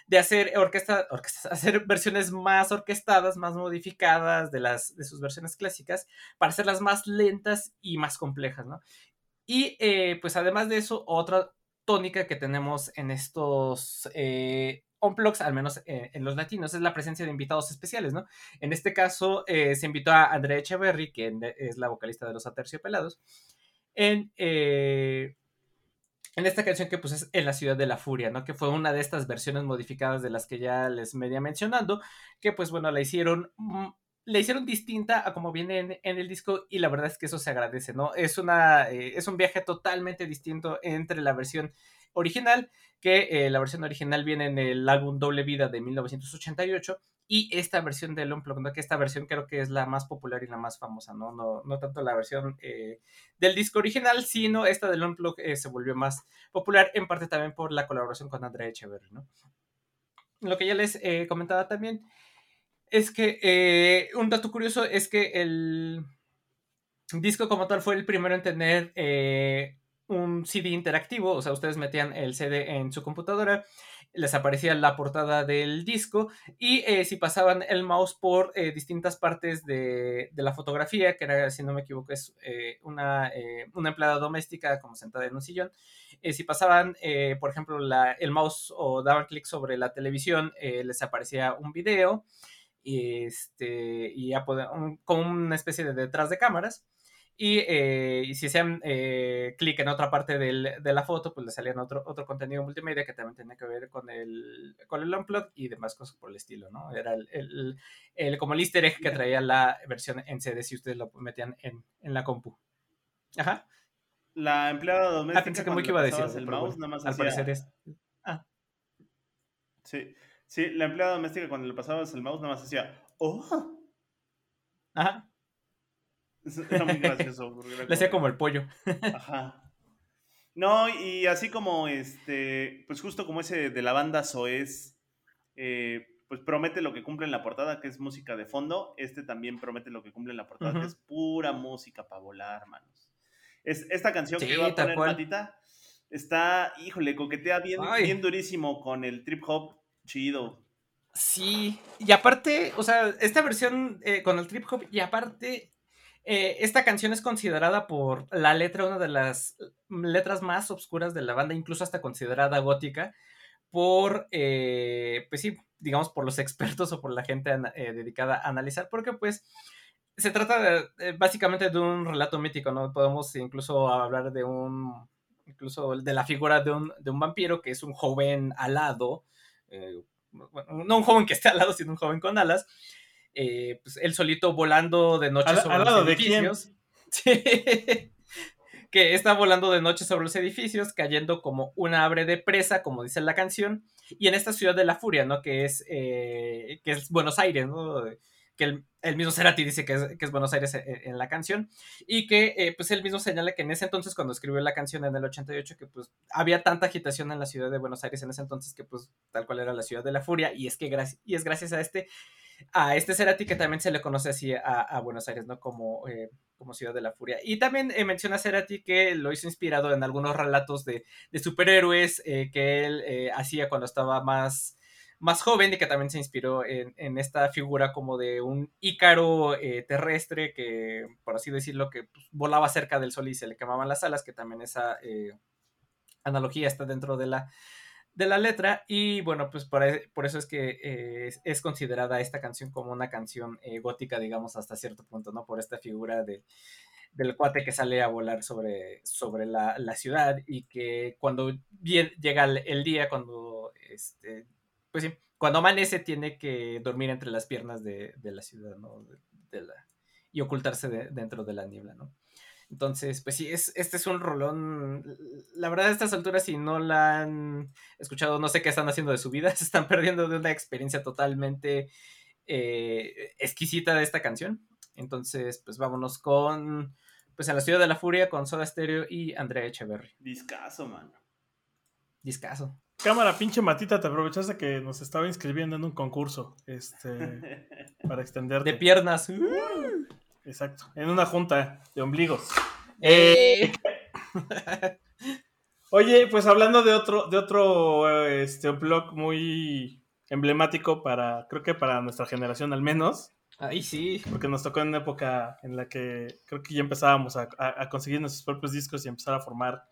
de hacer orquesta, orquesta, <laughs> hacer versiones más orquestadas, más modificadas de, las, de sus versiones clásicas, para hacerlas más lentas y más complejas, ¿no? Y pues además de eso, otra, tónica que tenemos en estos eh, unplugs, al menos eh, en los latinos, es la presencia de invitados especiales, ¿no? En este caso eh, se invitó a Andrea Echeverry, que es la vocalista de los Aterciopelados, en, eh, en esta canción que pues es En la ciudad de la furia, ¿no? Que fue una de estas versiones modificadas de las que ya les media mencionando, que pues bueno, la hicieron le hicieron distinta a como viene en, el disco y la verdad es que eso se agradece, ¿no? Es, una, eh, es un viaje totalmente distinto entre la versión original, que eh, la versión original viene en el álbum Doble Vida de 1988 y esta versión del Unplugged, ¿no? que esta versión creo que es la más popular y la más famosa, no, no, no tanto la versión eh, del disco original, sino esta del Unplugged se volvió más popular, en parte también por la colaboración con Andrea Echeverry, ¿no? Lo que ya les comentaba también es que eh, un dato curioso es que el disco como tal fue el primero en tener eh, un CD interactivo, o sea, ustedes metían el CD en su computadora, les aparecía la portada del disco y eh, si pasaban el mouse por distintas partes de, la fotografía, que era, si no me equivoco, es una, una, empleada doméstica como sentada en un sillón, si pasaban, por ejemplo, el mouse o daban clic sobre la televisión, les aparecía un video y, este, y ya como una especie de detrás de cámaras. Y, eh, y si hacían eh, clic en otra parte del, de la foto, pues le salían otro, otro contenido multimedia que también tenía que ver con el, con el Unplug y demás cosas por el estilo, ¿no? Era el, el, el como el easter egg que traía la versión en CD si ustedes lo metían en, en la compu. Ajá. La empleada doméstica. Ah, pensé que muy que iba a decir. El mouse, nada más al parecer es. Ah. Sí. Sí, la empleada doméstica cuando le pasabas el mouse nada más decía, ¡oh! Ajá. <laughs> Era muy gracioso. Le hacía como el pollo. Ajá. No, y así como este, pues justo como ese de la banda Soez, eh, pues promete lo que cumple en la portada, que es música de fondo. Este también promete lo que cumple en la portada, que es pura música para volar, hermanos. Es, esta canción que va a poner Matita está, híjole, coquetea bien, bien durísimo con el trip hop chido. Sí, y aparte, o sea, esta versión eh, con el trip hop, y aparte, eh, esta canción es considerada por la letra una de las letras más oscuras de la banda, incluso hasta considerada gótica, por, eh, pues sí, digamos, por los expertos o por la gente dedicada a analizar, porque pues se trata básicamente de un relato mítico, ¿no? Podemos incluso hablar de un, incluso de la figura de un, de un vampiro que es un joven alado, eh, no un joven que esté al lado, sino un joven con alas, eh, pues él solito volando de noche sobre los edificios. <laughs> que está volando de noche sobre los edificios, cayendo como una abre de presa, como dice la canción, y en esta ciudad de la furia, ¿no? Que es, eh, que es Buenos Aires, ¿no? Que el, mismo Cerati dice que es, Buenos Aires eh, en, la canción, y que eh, pues él mismo señala que en ese entonces cuando escribió la canción en el 88 que pues había tanta agitación en la ciudad de Buenos Aires en ese entonces que pues tal cual era la ciudad de la furia, y es que y es gracias a este a este Cerati que también se le conoce así a, Buenos Aires, ¿no? Como, eh, como Ciudad de la Furia. Y también menciona Cerati que lo hizo inspirado en algunos relatos de, superhéroes que él hacía cuando estaba más, más joven y que también se inspiró en, esta figura como de un ícaro eh, terrestre que, por así decirlo, que pues, volaba cerca del sol y se le quemaban las alas, que también esa eh, analogía está dentro de la, de la letra. Y bueno, pues por, eso es que eh, es, considerada esta canción como una canción gótica, digamos, hasta cierto punto, ¿no? Por esta figura de, del cuate que sale a volar sobre, sobre la, ciudad y que cuando llega el, el día, cuando, este, pues sí, cuando amanece tiene que dormir entre las piernas de, de la ciudad, ¿no? De- de la- y ocultarse de- dentro de la niebla, ¿no? Entonces, pues sí, es, este es un rolón. La verdad, a estas alturas, si no la han escuchado, no sé qué están haciendo de su vida. <laughs> Se están perdiendo de una experiencia totalmente eh, exquisita de esta canción. Entonces, pues vámonos con. Pues en la ciudad de la furia con Soda Stereo y Andrea Echeverry. Discaso, mano. Discaso. Cámara, pinche Matita, te aprovechaste que nos estaba inscribiendo en un concurso. Este. <laughs> para extenderte. De piernas. Exacto. En una junta de ombligos. Eh, <laughs> Oye, pues hablando de otro, de otro este, blog muy emblemático para, creo que para nuestra generación al menos, Ahí sí. porque nos tocó en una época en la que creo que ya empezábamos a, a- a conseguir nuestros propios discos y empezar a formar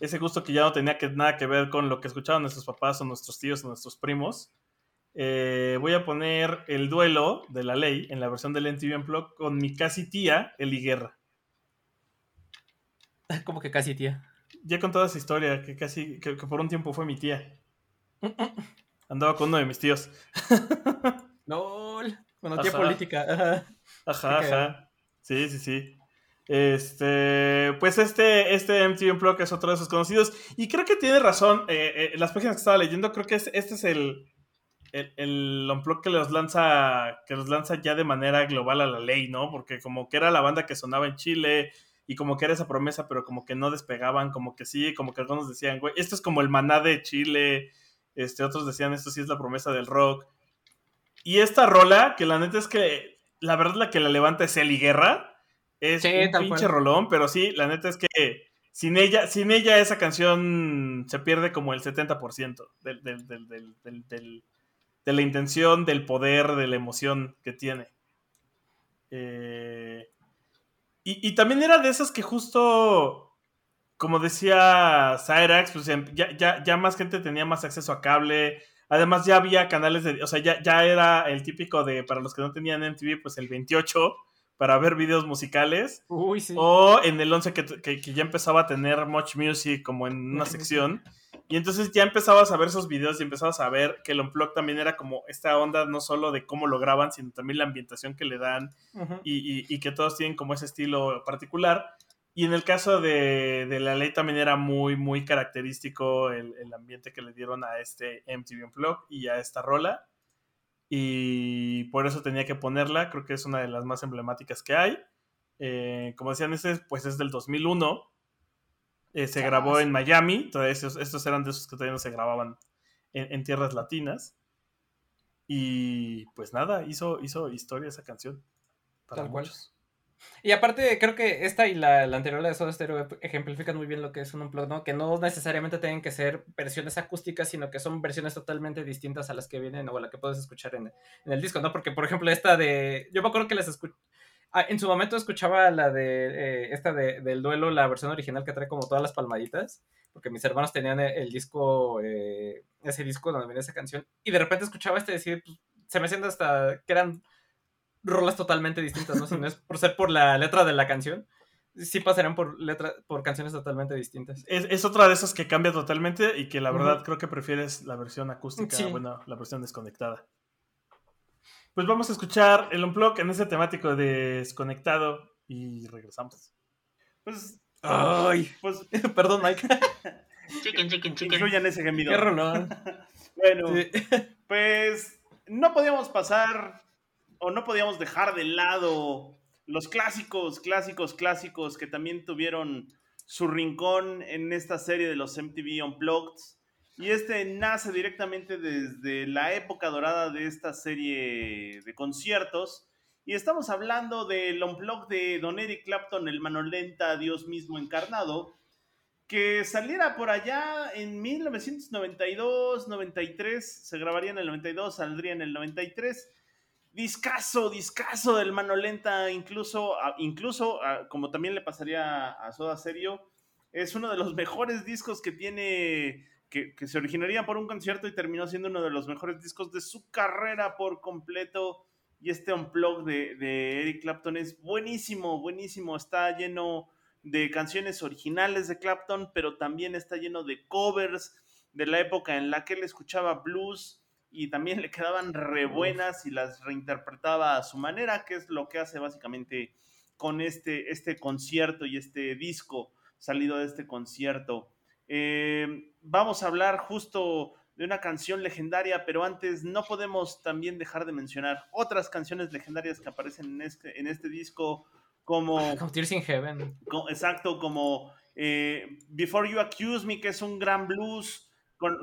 ese gusto que ya no tenía que, nada que ver con lo que escuchaban nuestros papás o nuestros tíos o nuestros primos. Eh, voy a poner el duelo de la ley en la versión del NTV Unplugged con mi casi tía, Eli Guerra. <laughs> Como que casi, tía. Ya he contado esa historia, que casi, que, que por un tiempo fue mi tía. <laughs> Andaba con uno de mis tíos. <laughs> LOL. Bueno, tía Ajá. política. Ajá. Ajá. Sí, sí, sí. Este, pues este, este MTV Unplugged es otro de sus conocidos. Y creo que tiene razón. eh, eh, las páginas que estaba leyendo, creo que es- este es el, el, el Unplugged que los lanza, que los lanza ya de manera global a la ley, ¿no? Porque como que era la banda que sonaba en Chile y como que era esa promesa, pero como que no despegaban, como que sí, como que algunos decían, güey, esto es como el maná de Chile. Este, otros decían, esto sí es la promesa del rock. Y esta rola, que la neta es que la verdad la que la levanta es Eli Guerra. Es Sí, un tal pinche cual. rolón, pero sí, la neta es que sin ella, sin ella esa canción se pierde como el 70% del, del- del- del- del- del- de la intención, del poder, de la emoción que tiene. Eh, y, y también era de esas que justo, como decía Cyrax, pues em- ya, ya, ya más gente tenía más acceso a cable. Además ya había canales de, o sea, ya, ya era el típico de, para los que no tenían MTV, pues el 28 para ver videos musicales. Uy, sí. O en el 11 que, que- que ya empezaba a tener Much Music como en una <laughs> sección. Y entonces ya empezabas a ver esos videos y empezabas a ver que el Unplugged también era como esta onda no solo de cómo lo graban, sino también la ambientación que le dan y, y- y que todos tienen como ese estilo particular. Y en el caso de, de la ley también era muy, muy característico el, el ambiente que le dieron a este MTV Unplugged y a esta rola. Y por eso tenía que ponerla, creo que es una de las más emblemáticas que hay. Eh, como decían, ese pues es del 2001. Eh, se grabó en Miami. Todavía esos- estos eran de esos que todavía no se grababan en, en tierras latinas. Y pues nada, hizo, hizo historia esa canción. Para Tal cual. muchos. Y aparte, creo que esta y la, la anterior, la de Soda Stereo, ejemplifican muy bien lo que es un unplug, ¿no? Que no necesariamente tienen que ser versiones acústicas, sino que son versiones totalmente distintas a las que vienen o a la que puedes escuchar en, en el disco, ¿no? Porque, por ejemplo, esta de. Yo me acuerdo que las escuché. en su momento escuchaba la de. eh, esta de, del duelo, la versión original que trae como todas las palmaditas. Porque mis hermanos tenían el, el disco. eh, ese disco donde venía esa canción. Y de repente escuchaba este decir. Pues, se me siente hasta que eran rolas totalmente distintas, ¿no? Si no es por ser por la letra de la canción, sí pasarían por letra, por canciones totalmente distintas. Es, es otra de esas que cambia totalmente y que la verdad creo que prefieres la versión acústica, Sí. bueno, la versión desconectada. Pues vamos a escuchar el unplug en ese temático de desconectado y regresamos. Pues, Ay, pues <laughs> perdón, Mike. <laughs> Chicken, chicken, chicken. incluyan ese gemido. Qué rolón. Bueno, Sí. <laughs> pues no podíamos pasar o no podíamos dejar de lado los clásicos, clásicos, clásicos que también tuvieron su rincón en esta serie de los MTV Unplugged. Y este nace directamente desde la época dorada de esta serie de conciertos. Y estamos hablando del Unplugged de Don Eric Clapton, el mano lenta, Dios mismo encarnado, que saliera por allá en 1992, 93, se grabaría en el 92, saldría en el 93. Discaso, discaso del mano lenta, incluso, a- incluso a- como también le pasaría a Soda Serio, es uno de los mejores discos que tiene, que, que se originaría por un concierto y terminó siendo uno de los mejores discos de su carrera por completo. y este unplug de, de Eric Clapton es buenísimo, buenísimo, está lleno de canciones originales de Clapton, pero también está lleno de covers de la época en la que él escuchaba blues y también le quedaban re buenas y las reinterpretaba a su manera, que es lo que hace básicamente con este, este concierto y este disco salido de este concierto. Eh, vamos a hablar justo de una canción legendaria, pero antes no podemos también dejar de mencionar otras canciones legendarias que aparecen en este, en este disco, como... <laughs> Como Tears in Heaven. exacto, como eh, Before You Accuse Me, que es un gran blues con,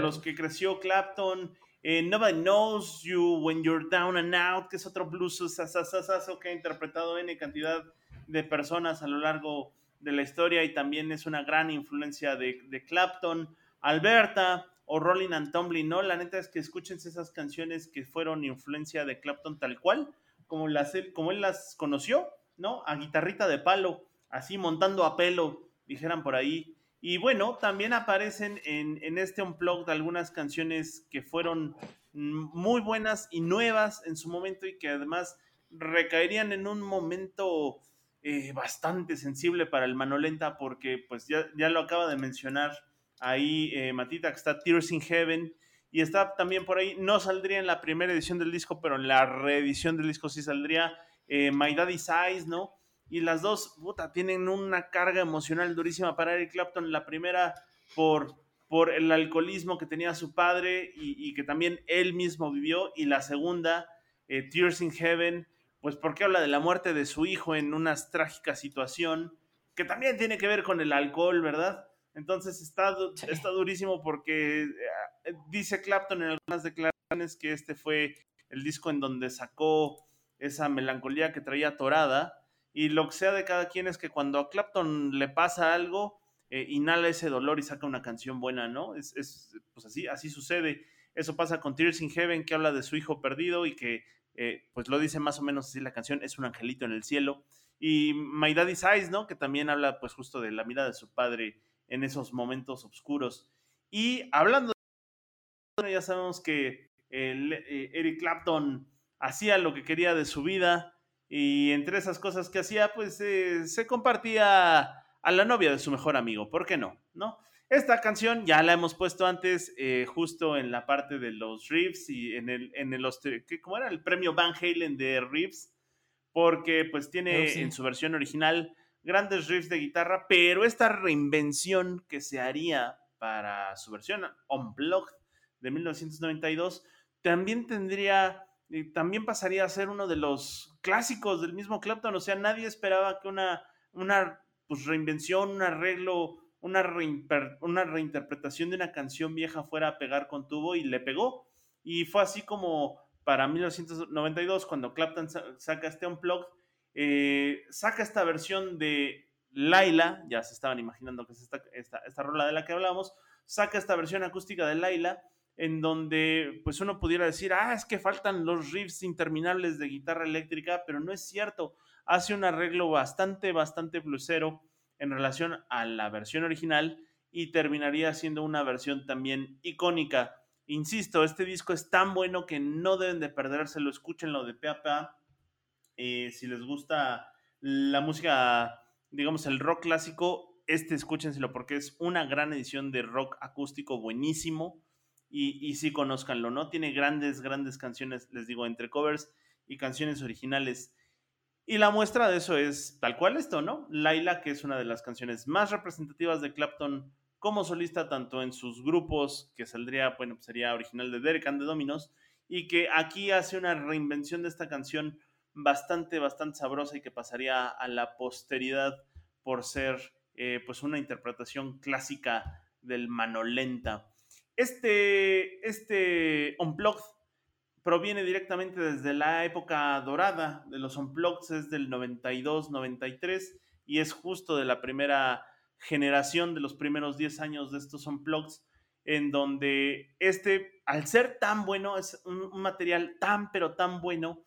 los que creció Clapton. eh, Nobody Knows You When You're Down and Out, que es otro blues sasasasaso que ha interpretado N cantidad de personas a lo largo de la historia y también es una gran influencia de, de Clapton. Alberta o Rolling and Tumbling, ¿no? La neta es que escuchen esas canciones que fueron influencia de Clapton tal cual, como, las, como él las conoció, ¿no? A guitarrita de palo, así montando a pelo, dijeran por ahí. Y bueno, también aparecen en, en este unplugged algunas canciones que fueron muy buenas y nuevas en su momento y que además recaerían en un momento eh, bastante sensible para el Manolenta porque pues ya, ya lo acaba de mencionar ahí eh, Matita, que está Tears in Heaven y está también por ahí, no saldría en la primera edición del disco, pero en la reedición del disco sí saldría eh, My Daddy's Eyes, ¿no? Y las dos, puta, tienen una carga emocional durísima para Eric Clapton. La primera por, por el alcoholismo que tenía su padre y, y que también él mismo vivió. Y la segunda, eh, Tears in Heaven, pues porque habla de la muerte de su hijo en una trágica situación que también tiene que ver con el alcohol, ¿verdad? Entonces está, Sí. está durísimo porque eh, dice Clapton en algunas declaraciones que este fue el disco en donde sacó esa melancolía que traía torada. Y lo que sea de cada quien es que cuando a Clapton le pasa algo, eh, inhala ese dolor y saca una canción buena, ¿no? Es, es, pues así, así sucede. Eso pasa con Tears in Heaven, que habla de su hijo perdido y que, eh, pues lo dice más o menos así la canción, es un angelito en el cielo. Y My Daddy's Eyes, ¿no? Que también habla, pues justo de la mirada de su padre en esos momentos oscuros. Y hablando de ya sabemos que eh, Eric Clapton hacía lo que quería de su vida y entre esas cosas que hacía, pues eh, se compartía a la novia de su mejor amigo, ¿por qué no? ¿No? Esta canción ya la hemos puesto antes, eh, justo en la parte de los riffs y en el, en el los- ¿qué- ¿cómo era? El premio Van Halen de riffs, porque pues tiene que sí. en su versión original grandes riffs de guitarra, pero esta reinvención que se haría para su versión Unplugged de 1992 también tendría, eh, también pasaría a ser uno de los clásicos del mismo Clapton, o sea, nadie esperaba que una, una pues, reinvención, un arreglo, una, una reinterpretación de una canción vieja fuera a pegar con tubo y le pegó. Y fue así como para 1992, cuando Clapton sa- saca este Unplugged, eh, saca esta versión de Laila, ya se estaban imaginando que es esta, esta, esta rola de la que hablamos, saca esta versión acústica de Laila, en donde pues uno pudiera decir, ah, es que faltan los riffs interminables de guitarra eléctrica, pero no es cierto, hace un arreglo bastante, bastante blusero en relación a la versión original y terminaría siendo una versión también icónica. Insisto, este disco es tan bueno que no deben de perdérselo, escúchenlo de pe a. Eh, si les gusta la música, digamos, el rock clásico, este escúchenselo porque es una gran edición de rock acústico buenísimo y, y sí conózcanlo, ¿no? Tiene grandes, grandes canciones, les digo, entre covers y canciones originales. Y la muestra de eso es tal cual esto, ¿no? Laila, que es una de las canciones más representativas de Clapton como solista, tanto en sus grupos, que saldría, bueno, pues sería original de Derek and the Dominos, y que aquí hace una reinvención de esta canción bastante, bastante sabrosa y que pasaría a la posteridad por ser, eh, pues, una interpretación clásica del Manolenta. Este, este Unplugged proviene directamente desde la época dorada de los Unplugged, es del 92-93 y es justo de la primera generación de los primeros 10 años de estos Unplugged, en donde este, al ser tan bueno, es un, material tan pero tan bueno,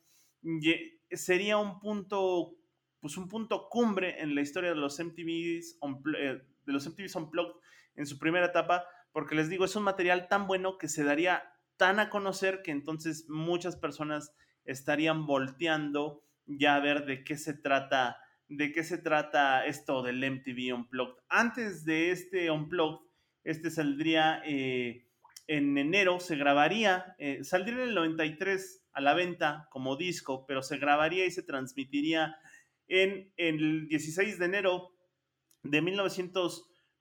sería un punto, pues un punto cumbre en la historia de los MTVs, eh, de los MTVs Unplugged en su primera etapa, porque les digo, es un material tan bueno que se daría tan a conocer que entonces muchas personas estarían volteando ya a ver de qué se trata, de qué se trata esto del MTV Unplugged. Antes de este Unplugged, este saldría eh, en enero, se grabaría, eh, saldría en el 93 a la venta como disco, pero se grabaría y se transmitiría en, el 16 de enero de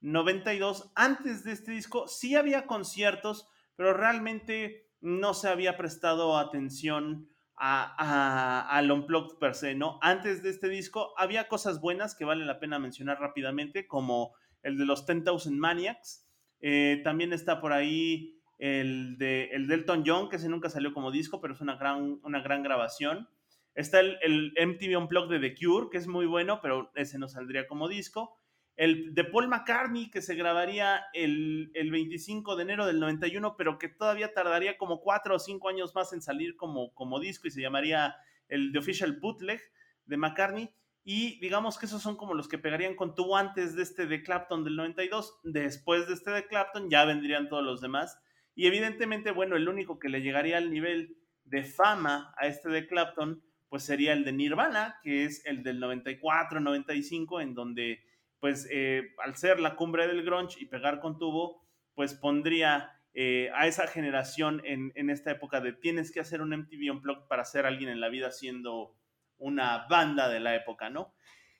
1992. Antes de este disco sí había conciertos, pero realmente no se había prestado atención a, al Unplugged per se, ¿no? Antes de este disco había cosas buenas que vale la pena mencionar rápidamente, como el de los 10,000 Maniacs. Eh, también está por ahí el de el Delton John, que ese nunca salió como disco, pero es una gran, una gran grabación. Está el, el MTV Unplugged de The Cure, que es muy bueno, pero ese no saldría como disco. El de Paul McCartney, que se grabaría el, 25 de enero del 91, pero que todavía tardaría como cuatro o cinco años más en salir como, como disco y se llamaría el The Official Bootleg de McCartney. Y digamos que esos son como los que pegarían con tubo antes de este de Clapton del 92. Después de este de Clapton ya vendrían todos los demás. Y evidentemente, bueno, el único que le llegaría al nivel de fama a este de Clapton, pues sería el de Nirvana, que es el del 94-95, en donde, pues, eh, al ser la cumbre del grunge y pegar con tubo, pues pondría eh, a esa generación en, esta época de tienes que hacer un MTV Unplugged para ser alguien en la vida siendo una banda de la época, ¿no?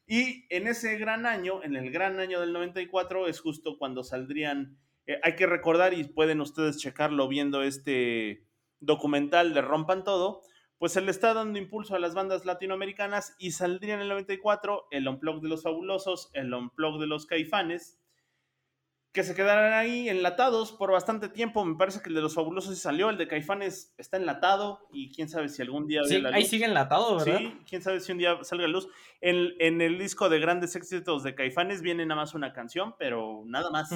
Y en ese gran año, en el gran año del 94, es justo cuando saldrían eh, hay que recordar, y pueden ustedes checarlo viendo este documental de Rompan Todo, pues se le está dando impulso a las bandas latinoamericanas y saldría en el 94 el Unplug de los Fabulosos, el Unplug de los Caifanes, que se quedarán ahí enlatados por bastante tiempo. Me parece que el de los Fabulosos salió, el de Caifanes está enlatado y quién sabe si algún día... Sí, ahí sigue enlatado, ¿verdad? Sí, quién sabe si un día salga a luz. En, en, el disco de grandes éxitos de Caifanes viene nada más una canción, pero nada más.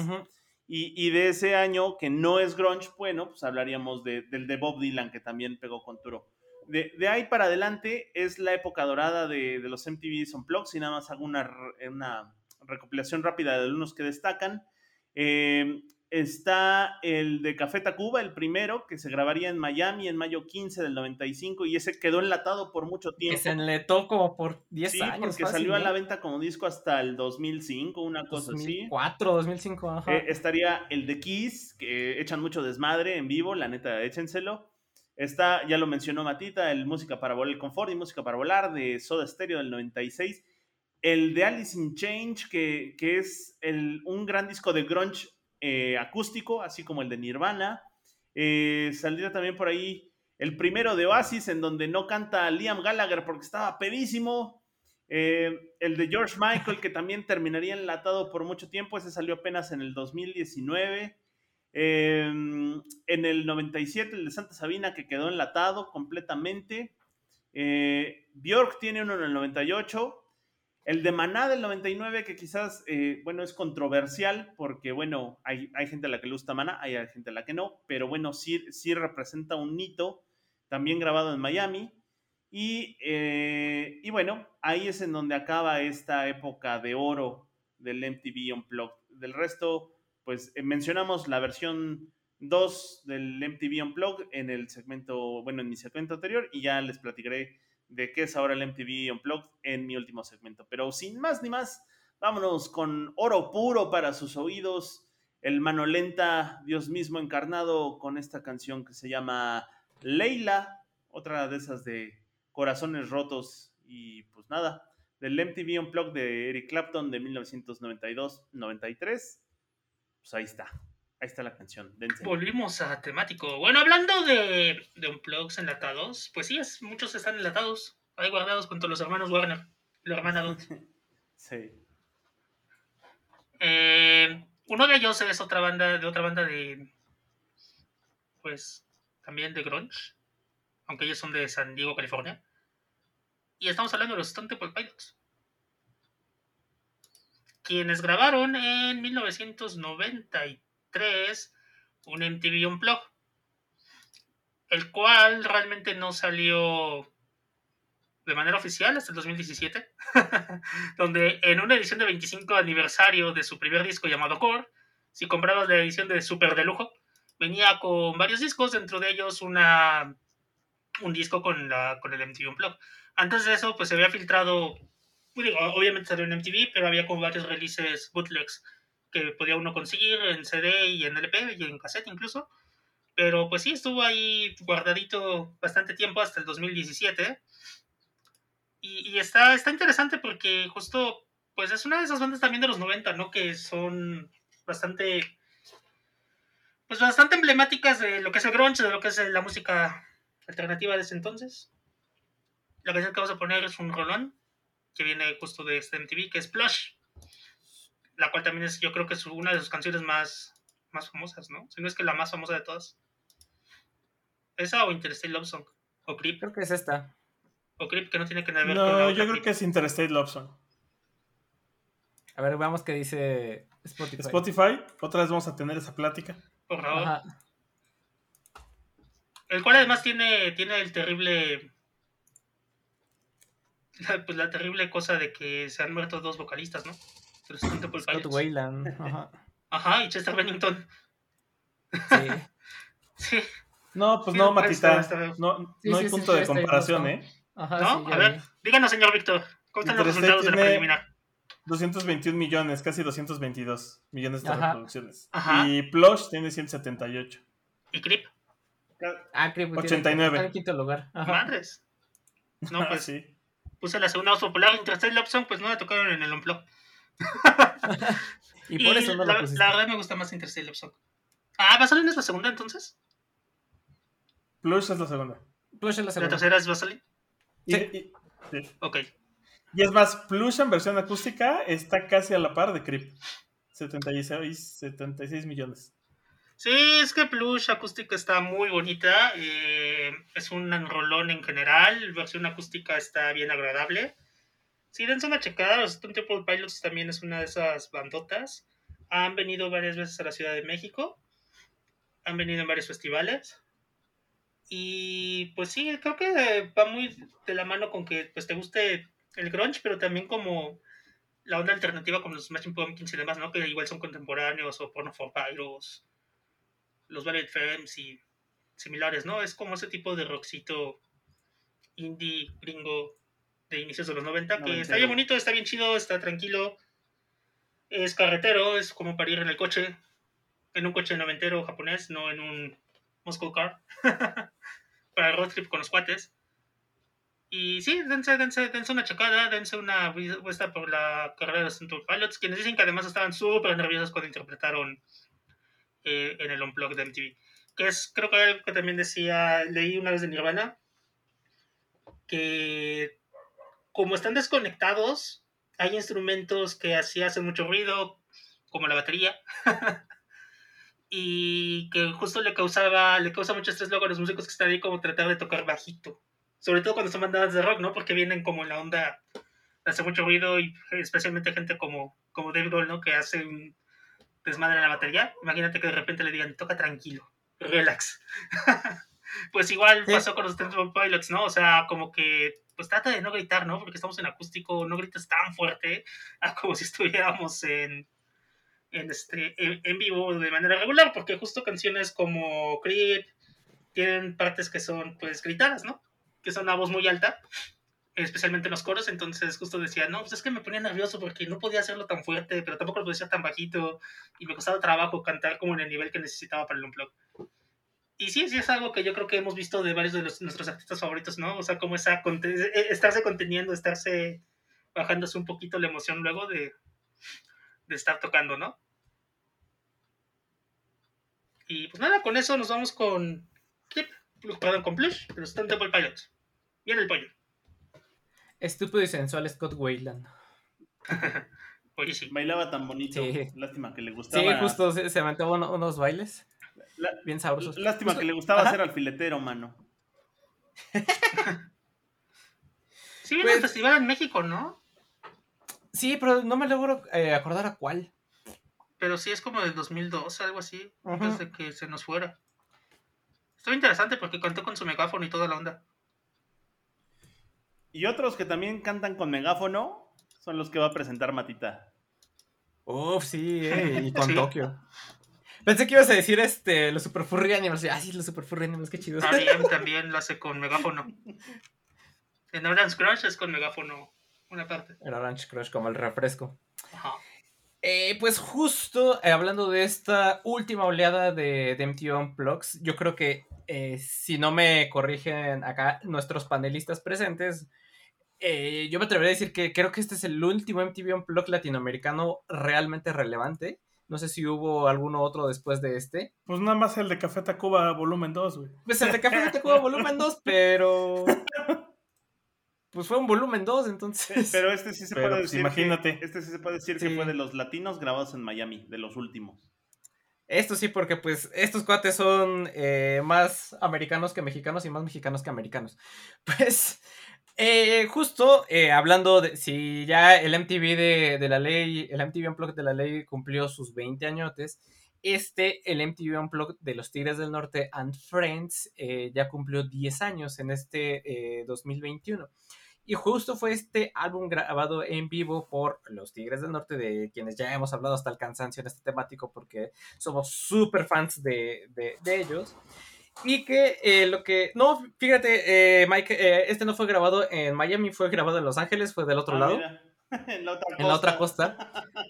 Y, de ese año que no es grunge, bueno, pues hablaríamos del de Bob Dylan, que también pegó con Turo. De, ahí para adelante es la época dorada de, los MTV Unplugged, y nada más hago una, una recopilación rápida de algunos que destacan. Eh, Está el de Café Tacuba, el primero, que se grabaría en Miami en mayo 15 del 95 y ese quedó enlatado por mucho tiempo. Que se enletó como por 10 sí, años. porque salió a la venta como disco hasta el 2005, una cosa 2004, 2005, ajá. Eh, estaría el de Kiss, que echan mucho desmadre en vivo, la neta, échenselo. Está, ya lo mencionó Matita, el Música para Volar, el Confort y Música para Volar de Soda Stereo del 96. El de Alice in Change, que, que es el, un gran disco de grunge eh, acústico, así como el de Nirvana. Eh, saldría también por ahí el primero de Oasis, en donde no canta Liam Gallagher porque estaba pedísimo. Eh, el de George Michael, que también terminaría enlatado por mucho tiempo, ese salió apenas en el 2019. En el 97, el de Santa Sabina, que quedó enlatado completamente. Bjork tiene uno en el 98. El de Maná del 99, que quizás, eh, bueno, es controversial, porque, bueno, hay, gente a la que le gusta Maná, hay gente a la que no, pero bueno, sí, sí representa un hito, también grabado en Miami. Y, eh, y bueno, ahí es en donde acaba esta época de oro del MTV Unplugged. Del resto, pues eh, mencionamos la versión 2 del MTV Unplugged en el segmento, bueno, en mi segmento anterior, y ya les platicaré de qué es ahora el MTV Unplugged en mi último segmento. Pero sin más ni más, vámonos con oro puro para sus oídos. El mano lenta, Dios mismo encarnado, con esta canción que se llama Leila, otra de esas de corazones rotos. Y pues nada, del MTV Unplugged de Eric Clapton de 1992-93. Pues ahí está. Ahí está la canción. Volvimos a temático. Bueno, hablando de, de unplugs enlatados, pues sí, es, muchos están enlatados. Ahí guardados junto a los hermanos Warner. La hermana <laughs> sí. Eh, uno de ellos es otra banda, de otra banda de. Pues. También de Grunge. Aunque ellos son de San Diego, California. Y estamos hablando de los Stone Temple Pilots. Quienes grabaron en 1993 3 un MTV Unplugged, el cual realmente no salió de manera oficial hasta el 2017, <laughs> donde en una edición de 25 aniversario de su primer disco llamado Core, si comprabas la edición de Super de lujo, venía con varios discos, dentro de ellos una, un disco con, la, con el MTV Unplugged. Antes de eso, pues se había filtrado, digo, obviamente salió en MTV, pero había como varios releases bootlegs que podía uno conseguir en CD y en LP y en cassette incluso. Pero pues sí, estuvo ahí guardadito bastante tiempo hasta el 2017. Y, y está, está interesante porque justo, pues es una de esas bandas también de los 90, ¿no? Que son bastante, pues bastante emblemáticas de lo que es el grunge, de lo que es la música alternativa de ese entonces. La canción que vamos a poner es un rolón que viene justo de este MTV, que es Plush, la cual también es, yo creo que es una de sus canciones más, más famosas, ¿no? Si no es que la más famosa de todas. ¿Esa o Interstate Love Song? ¿O Creep? Creo que es esta. ¿O Creep que no tiene que ver con la otra yo creo Creep? que es Interstate Love Song. A ver, veamos qué dice Spotify. Spotify, otra vez vamos a tener esa plática. Por favor. Ajá. El cual además tiene, tiene el terrible. La, pues la terrible cosa de que se han muerto dos vocalistas, ¿no? De los Stone Temple Scott Pilots. Wayland. Ajá. Ajá, y Chester Bennington. Sí. <laughs> Sí. No, pues Sí, no, Matita. está. No, Sí, no sí, hay sí, punto sí, de comparación. ¿eh? Ajá, ¿No? sí, a ver, vi. díganos, señor Víctor. ¿Cómo están los resultados de la tiene- preliminar? 221 millones, casi 222 millones de Ajá. reproducciones. Ajá. Y Plush tiene 178. ¿Y Creep? Ah, tiene- 89. está en quinto lugar. Ajá. Madres. <laughs> No, pues sí. Puse la segunda más popular. Interstate Love Song, pues no la tocaron en el Unplugged. Y por eso no la, lo pusiste. la verdad me gusta más Interstate Love Song. Ah, ¿Vaseline es la segunda entonces? Plush es la segunda. Plush es la ¿La segunda. tercera es Vaseline? Y, Sí. y- sí. Ok. Y es más, Plush en versión acústica está casi a la par de Creep. 76, 76 millones. Sí, es que Plush acústica está muy bonita. eh, es un rolón en general. Versión acústica está bien agradable. Sí, dense una checada. Los Stone Temple Pilots también es una de esas bandotas. Han venido varias veces a la Ciudad de México. Han venido en varios festivales. Y pues sí, creo que va muy de la mano con que pues, te guste el grunge, pero también como la onda alternativa como los Smashing Pumpkins y demás, ¿no? Que igual son contemporáneos o Porno for Pyros los Ballet Femmes y similares, ¿no? Es como ese tipo de rockcito indie gringo de inicios de los 90 que Noventero. está bien bonito, está bien chido, está tranquilo. Es carretero, es como para ir en el coche, en un coche noventero japonés, no en un Moscow Car. <laughs> para el road trip con los cuates. Y sí, dense, dense, dense una checada, dense una vuelta por la carrera de los Central Pilots, quienes dicen que además estaban súper nerviosos cuando interpretaron eh, en el Unplugged de MTV. Que es, creo que algo que también decía, leí una vez de Nirvana, que como están desconectados, hay instrumentos que así hacen mucho ruido, como la batería, <laughs> y que justo le causaba, le causa mucho estrés luego a los músicos que están ahí como tratar de tocar bajito. Sobre todo cuando son bandadas de rock, ¿no? Porque vienen como en la onda de hacer mucho ruido y especialmente gente como, como Dave Grohl, ¿no? Que hace un desmadre la batería. Imagínate que de repente le digan, toca tranquilo, relax. <laughs> pues igual Sí. pasó con los Temple Pilots, ¿no? O sea, como que, pues trata de no gritar, ¿no? Porque estamos en acústico, no grites tan fuerte a <laughs> como si estuviéramos en, en, este, en, en vivo de manera regular, porque justo canciones como Creep tienen partes que son, pues, gritadas, ¿no? Que son a voz muy alta, especialmente en los coros, entonces justo decía, no, pues es que me ponía nervioso porque no podía hacerlo tan fuerte, pero tampoco lo podía hacer tan bajito, y me costaba trabajo cantar como en el nivel que necesitaba para el unplug. Y sí, sí es algo que yo creo que hemos visto de varios de los- nuestros artistas favoritos, ¿no? O sea, como esa conte- eh, estarse conteniendo, estarse bajándose un poquito la emoción luego de, de estar tocando, ¿no? Y pues nada, con eso nos vamos con perdón, con Plush, de los Stone Temple Pilots. Viene el pollo. Estúpido y sensual Scott Wayland. <laughs> Oye, sí. Bailaba tan bonito. Sí. Lástima que le Sí, gustaba. justo se, se uno- unos bailes La- bien sabrosos. Lástima Justo- que le gustaba ser alfiletero, mano. <laughs> Sí, Pues- el festival en México, ¿no? Sí, pero no me logro eh, acordar a cuál. Pero sí es como del 2002, algo así, Ujú. antes de que se nos fuera. Estuvo interesante porque cantó con su megáfono y toda la onda. Y otros que también cantan con megáfono son los que va a presentar Matita. Uf, sí, eh, <laughs> y con Sí. Tokio. Pensé que ibas a decir este, los Super Furry Animals. Ah, sí, los Super Furry Animals, qué chido. También, <laughs> también lo hace con megáfono. En Orange Crush es con megáfono una parte. El Orange Crush como el refresco. Ajá. Eh, pues justo eh, hablando de esta última oleada de, de MTV Unplugs, yo creo que eh, si no me corrigen acá nuestros panelistas presentes, eh, yo me atrevería a decir que creo que este es el último MTV Unplugged latinoamericano realmente relevante. No sé si hubo alguno otro después de este. Pues nada más el de Café Tacuba volumen 2, güey. Pues el de Café Tacuba volumen 2, <laughs> pero... <laughs> Pues fue un volumen 2, entonces... Pero este sí se Pero, puede pues, decir. imagínate. Que, este sí se puede decir Sí. que fue de los latinos grabados en Miami, de los últimos. Esto sí, porque pues estos cuates son eh, más americanos que mexicanos y más mexicanos que americanos. <laughs> Pues eh, justo eh, hablando de si ya el MTV de, de la ley, el MTV Unplugged de la ley cumplió sus 20 añotes, este, el MTV Unplugged de los Tigres del Norte and Friends, eh, ya cumplió 10 años en este eh, 2021. Y justo fue este álbum grabado en vivo por los Tigres del Norte, de quienes ya hemos hablado hasta el cansancio en este temático, porque somos súper fans de, de- de ellos. Y que eh, lo que. No, fíjate, eh, Mike, eh, este no fue grabado en Miami, fue grabado en Los Ángeles, fue del otro Ah, lado. mira, <laughs> en la otra En la otra costa.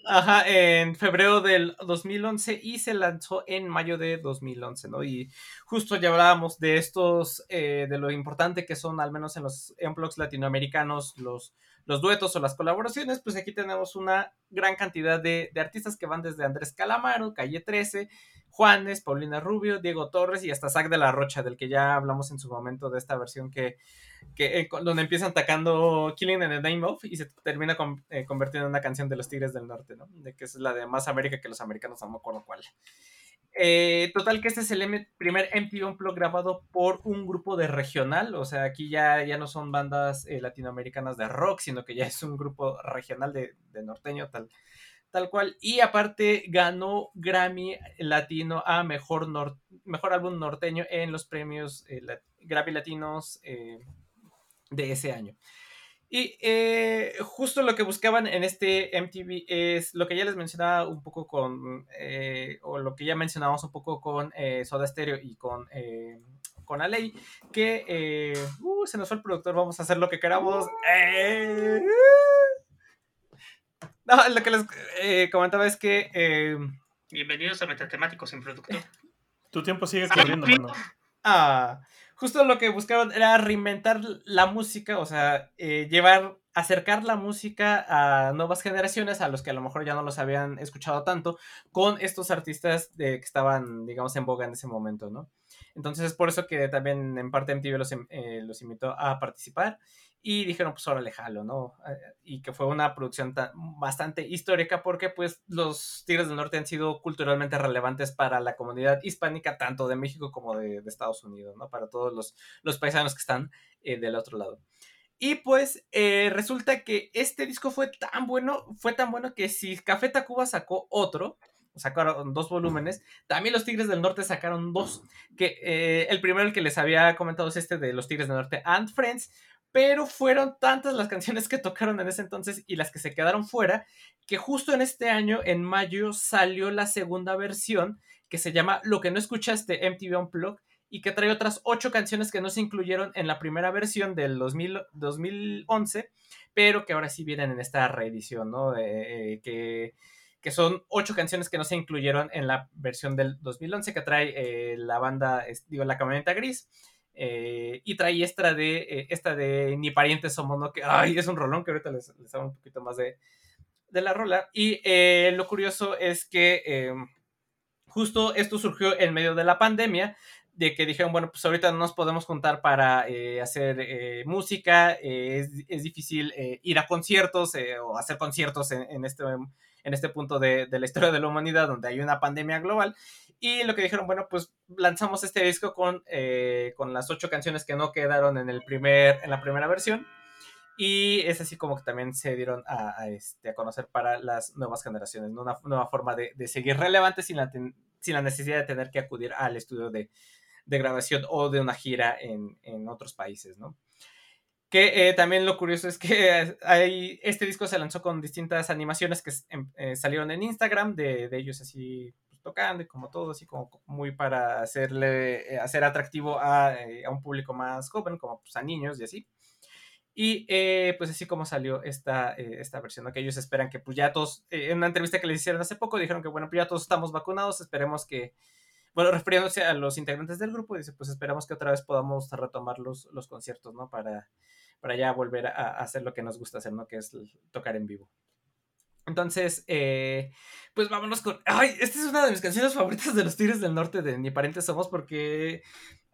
Ajá, en febrero del 2011 y se lanzó en mayo de 2011, ¿no? Y justo ya hablábamos de estos, eh, de lo importante que son, al menos en los Unplugs latinoamericanos, los, los duetos o las colaboraciones, pues aquí tenemos una gran cantidad de, de artistas que van desde Andrés Calamaro, Calle 13, Juanes, Paulina Rubio, Diego Torres y hasta Zac de la Rocha, del que ya hablamos en su momento de esta versión que, eh, donde empiezan atacando Killing in the Name of y se termina eh, convirtiendo en una canción de los Tigres del Norte, ¿no? De que es la de Más América que los americanos, no me acuerdo cuál. Eh, total que este es el primer MTV Unplugged grabado por un grupo de regional, o sea, aquí ya, ya no son bandas eh, latinoamericanas de rock, sino que ya es un grupo regional de, de norteño, tal, tal cual. Y aparte ganó Grammy Latino a mejor, nor- mejor álbum norteño en los premios eh, Grammy Latinos de ese año. Y eh, justo lo que buscaban en este MTV es lo que ya les mencionaba un poco con, eh, o lo que ya mencionábamos un poco con eh, Soda Stereo y con, eh, con Aley, que eh, uh, se nos fue el productor, vamos a hacer lo que queramos. Eh, no, lo que les eh, comentaba es que eh, Bienvenidos a Metatemáticos sin Productor. Tu tiempo sigue corriendo, mano. Ah, justo lo que buscaron era reinventar la música, o sea, eh, llevar, acercar la música a nuevas generaciones, a los que a lo mejor ya no los habían escuchado tanto, con estos artistas de, que estaban, digamos, en boga en ese momento, ¿no? Entonces es por eso que también en parte MTV los, eh, los invitó a participar y dijeron, pues órale, jalo, ¿no? Eh, Y que fue una producción tan- bastante histórica porque pues los Tigres del Norte han sido culturalmente relevantes para la comunidad hispánica, tanto de México como de, de Estados Unidos, ¿no? Para todos los, los paisanos que están eh, del otro lado. Y pues eh, resulta que este disco fue tan bueno, fue tan bueno que si Café Tacuba sacó otro, sacaron dos volúmenes, también los Tigres del Norte sacaron dos, que eh, el primero el que les había comentado es este de los Tigres del Norte and Friends, pero fueron tantas las canciones que tocaron en ese entonces y las que se quedaron fuera, que justo en este año, en mayo, salió la segunda versión que se llama Lo que no escuchaste MTV Unplugged y que trae otras ocho canciones que no se incluyeron en la primera versión del 2000 2011, pero que ahora sí vienen en esta reedición, ¿no? Eh, que, que son ocho canciones que no se incluyeron en la versión del 2011 que trae eh, la banda, digo, la camioneta gris. Eh, y trae esta de, eh, esta de Ni parientes somos, ¿no? Que, ay, es un rolón que ahorita les, les hago un poquito más de, de la rola. Y eh, lo curioso es que justo esto surgió en medio de la pandemia, de que dijeron, bueno, pues ahorita no nos podemos juntar para hacer música, es, es, difícil ir a conciertos o hacer conciertos en, este, en este punto de, la historia de la humanidad donde hay una pandemia global. Y lo que dijeron, bueno, pues lanzamos este disco con, eh, con las ocho canciones que no quedaron en, el primer, en la primera versión. Y es así como que también se dieron a, este, a conocer para las nuevas generaciones, una nueva forma de, de seguir relevantes sin la, sin la necesidad de tener que acudir al estudio de, de grabación o de una gira en, en otros países, ¿no? Que eh, también lo curioso es que <laughs> este disco se lanzó con distintas animaciones que eh, salieron en Instagram, de, de ellos así tocando y como todo, así como muy para hacerle, eh, hacer atractivo a, eh, a, un público más joven, como pues a niños y así. Y eh, pues así como salió esta, eh, esta versión, ¿no? que ellos esperan que pues ya todos, eh, en una entrevista que les hicieron hace poco, dijeron que bueno, pues ya todos estamos vacunados, esperemos que, bueno, refiriéndose a los integrantes del grupo, dice, pues esperamos que otra vez podamos retomar los, los conciertos, ¿no? Para, para ya volver a, a hacer lo que nos gusta hacer, ¿no? Que es tocar en vivo. Entonces, eh, pues vámonos con. Ay, esta es una de mis canciones favoritas de los Tigres del Norte de Ni Parientes Somos, porque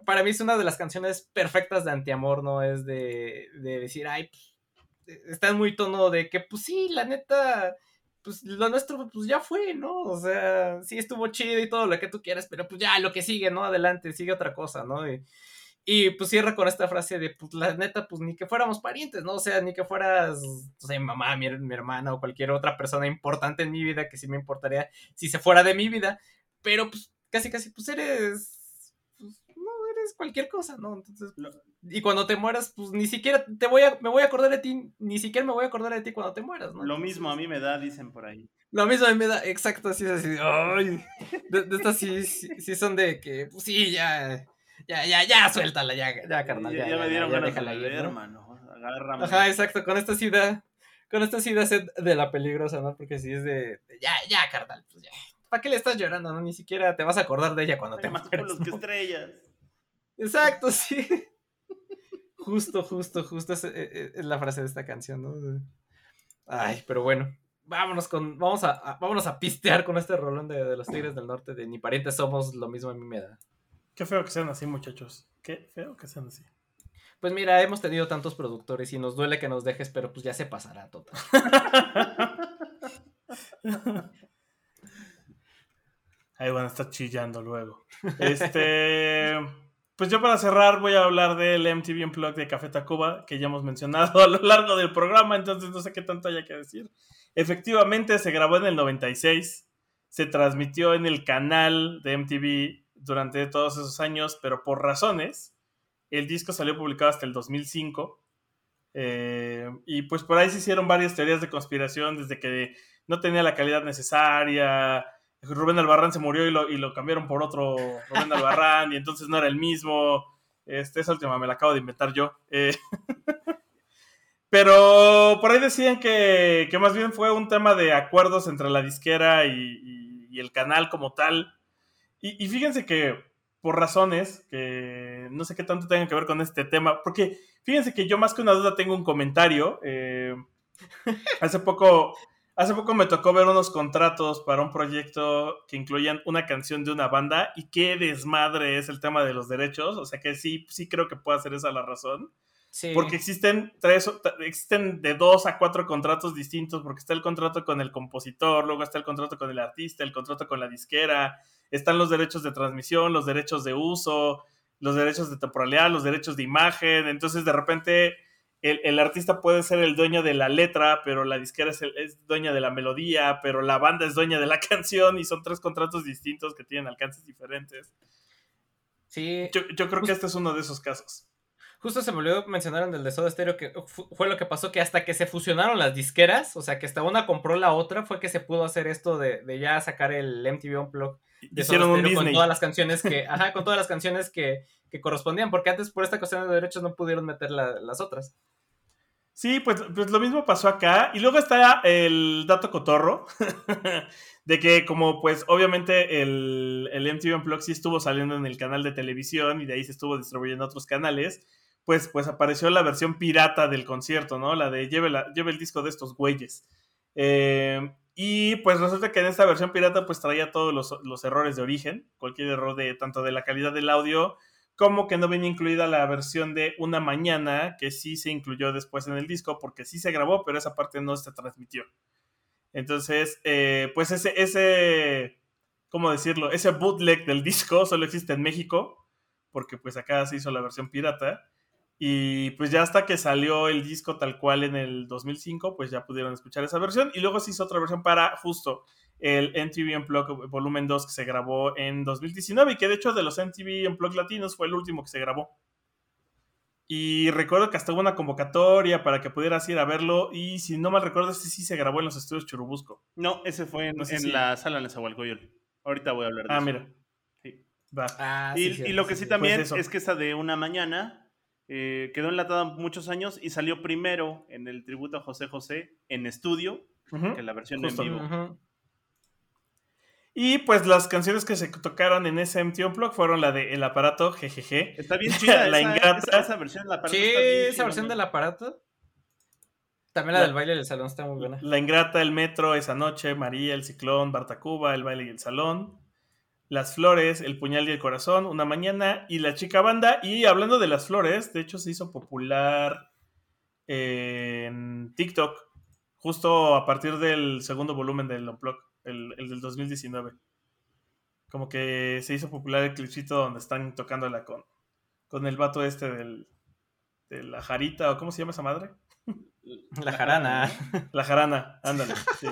para mí es una de las canciones perfectas de antiamor, ¿no? Es de, de decir, ay, pues, está en muy tono de que, pues sí, la neta, pues lo nuestro, pues ya fue, ¿no? O sea, sí estuvo chido y todo lo que tú quieras, pero pues ya lo que sigue, ¿no? Adelante, sigue otra cosa, ¿no? Y, y pues cierra con esta frase de, pues la neta, pues ni que fuéramos parientes, ¿no? O sea, ni que fueras, no sé, mamá, mi, mi, hermana o cualquier otra persona importante en mi vida que sí me importaría si se fuera de mi vida. Pero pues casi, casi, pues eres, pues, no, eres cualquier cosa, ¿no? Entonces, y cuando te mueras, pues ni siquiera te voy a, me voy a acordar de ti, ni siquiera me voy a acordar de ti cuando te mueras, ¿no? Lo mismo a mí me da, dicen por ahí. Lo mismo a mí me da, exacto, así, así, ay, de, de estas sí, sí, sí son de que, pues sí, ya ya, ya, ya, suéltala, ya, ya, carnal. Ya, ya, ya, me dieron ganas de ir, beber, ¿no? mano. Agárrame. Ajá, exacto, con esta da, con esta sed de la peligrosa, ¿no? Porque si es de, de ya, ya, carnal, pues ya. ¿Para qué le estás llorando, no? Ni siquiera te vas a acordar de ella cuando Hay te más mueras, pueblos que ¿no? estrellas. Exacto, <laughs> sí. Justo, justo, justo es, es, es la frase de esta canción, ¿no? Ay, pero bueno. Vámonos con. Vamos a, a- vámonos a pistear con este rolón de, de los Tigres del Norte. De ni parientes somos, lo mismo a mí me da. Qué feo que sean así, muchachos. Qué feo que sean así. Pues mira, hemos tenido tantos productores y nos duele que nos dejes, pero pues ya se pasará total. <laughs> Ahí van a estar chillando luego. Este. Pues yo para cerrar voy a hablar del MTV Unplugged de Café Tacuba, que ya hemos mencionado a lo largo del programa, entonces no sé qué tanto haya que decir. Efectivamente se grabó en el 96, se transmitió en el canal de MTV durante todos esos años, pero por razones, el disco salió publicado hasta el 2005. eh, y pues por ahí se hicieron varias teorías de conspiración, desde que no tenía la calidad necesaria, Rubén Albarrán se murió y lo, y lo cambiaron por otro Rubén Albarrán y entonces no era el mismo. Este, esa última me la acabo de inventar yo. Eh, <laughs> pero por ahí decían que, que, más bien fue un tema de acuerdos entre la disquera y, el canal como tal. Y, y, fíjense que por razones que no sé qué tanto tengan que ver con este tema, porque fíjense que yo más que una duda tengo un comentario. Eh, <laughs> hace poco Hace poco me tocó ver unos contratos para un proyecto que incluían una canción de una banda y qué desmadre es el tema de los derechos. O sea que sí, sí creo que puede ser esa la razón. Sí. Porque existen tres, existen de dos a cuatro contratos distintos, porque está el contrato con el compositor, luego está el contrato con el artista, el contrato con la disquera, están los derechos de transmisión, los derechos de uso, los derechos de temporalidad, los derechos de imagen. Entonces de repente el, el, artista puede ser el dueño de la letra, pero la disquera es, el, es, dueña de la melodía, pero la banda es dueña de la <laughs> canción y son tres contratos distintos que tienen alcances diferentes. Sí. Yo, yo creo que este es uno de esos casos. Justo se me olvidó mencionar en el de Soda Stereo que fue lo que pasó que hasta que se fusionaron las disqueras, o sea que hasta una compró la otra, fue que se pudo hacer esto de, de ya sacar el MTV Unplugged Hicieron un Stereo con Disney. todas las canciones que, ajá, con todas las canciones que, que correspondían, porque antes por esta cuestión de derechos no pudieron meter la, las otras. Sí, pues, pues lo mismo pasó acá. Y luego está el dato cotorro, <laughs> de que como pues obviamente el, el MTV Unplugged sí estuvo saliendo en el canal de televisión y de ahí se estuvo distribuyendo a otros canales, pues, pues apareció la versión pirata del concierto, ¿no? La de lleve, la, lleve el disco de estos güeyes. Eh, y pues resulta que en esta versión pirata pues traía todos los, los, errores de origen, cualquier error de tanto de la calidad del audio como que no venía incluida la versión de Una Mañana, que sí se incluyó después en el disco, porque sí se grabó, pero esa parte no se transmitió. Entonces, eh, pues ese, ese, ¿cómo decirlo? Ese bootleg del disco solo existe en México, porque pues acá se hizo la versión pirata. Y pues ya hasta que salió el disco tal cual en el 2005, pues ya pudieron escuchar esa versión. Y luego se hizo otra versión para justo el MTV Unplugged Volumen 2 que se grabó en 2019 y que de hecho de los MTV Unplugged latinos fue el último que se grabó. Y recuerdo que hasta hubo una convocatoria para que pudieras ir a verlo y si no mal recuerdo, este sí se grabó en los estudios Churubusco. No, ese fue en, no sé en si... la sala de Zahualcoyol. Ahorita voy a hablar de Ah, eso. mira. Sí. Va. Ah, Y, sí, y lo que sí también Pues es que esa de una mañana eh, quedó enlatada muchos años y salió primero en el tributo a José José en estudio Ujú. que la versión Justo. en vivo. Y pues las canciones que se tocaron en ese MTV Unplugged fueron la de El Aparato, jejeje. Está bien chida <laughs> La esa, ingrata. esa, esa versión. La parte Sí, está bien esa versión del aparato. También la, La- del baile del salón está muy buena. La Ingrata, El Metro, Esa Noche, María, El Ciclón, Bartacuba, El Baile y el Salón. Las Flores, El Puñal y el Corazón, Una Mañana y La Chica Banda. Y hablando de las flores, de hecho se hizo popular en TikTok justo a partir del segundo volumen del Unplugged, el, el del 2019. Como que se hizo popular el clipcito donde están tocándola con, con el vato este del, de la jarita, o cómo se llama esa madre? La jarana. La jarana, ándale. sí.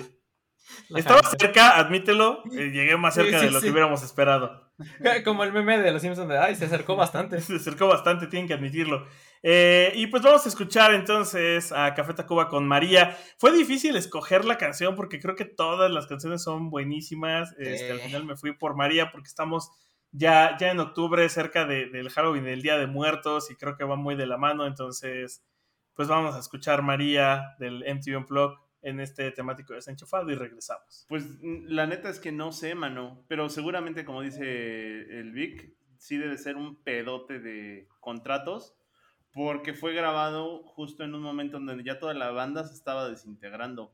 La Estaba cerca, admítelo. eh, llegué más cerca sí, de lo sí. que hubiéramos esperado. <laughs> Como el meme de los Simpsons de, ay, se acercó bastante. Se acercó bastante, tienen que admitirlo. Eh, y pues vamos a escuchar entonces a Café Tacuba con María. Fue difícil escoger la canción porque creo que todas las canciones son buenísimas. Este, al final me fui por María porque estamos ya, ya en octubre, cerca de- del Halloween, del Día de Muertos, y creo que va muy de la mano. Entonces, pues vamos a escuchar María del MTV Unplugged en este temático desenchufado y regresamos. Pues la neta es que no sé, mano. Pero seguramente, como dice el Vic, sí debe ser un pedote de contratos. Porque fue grabado justo en un momento en donde ya toda la banda se estaba desintegrando.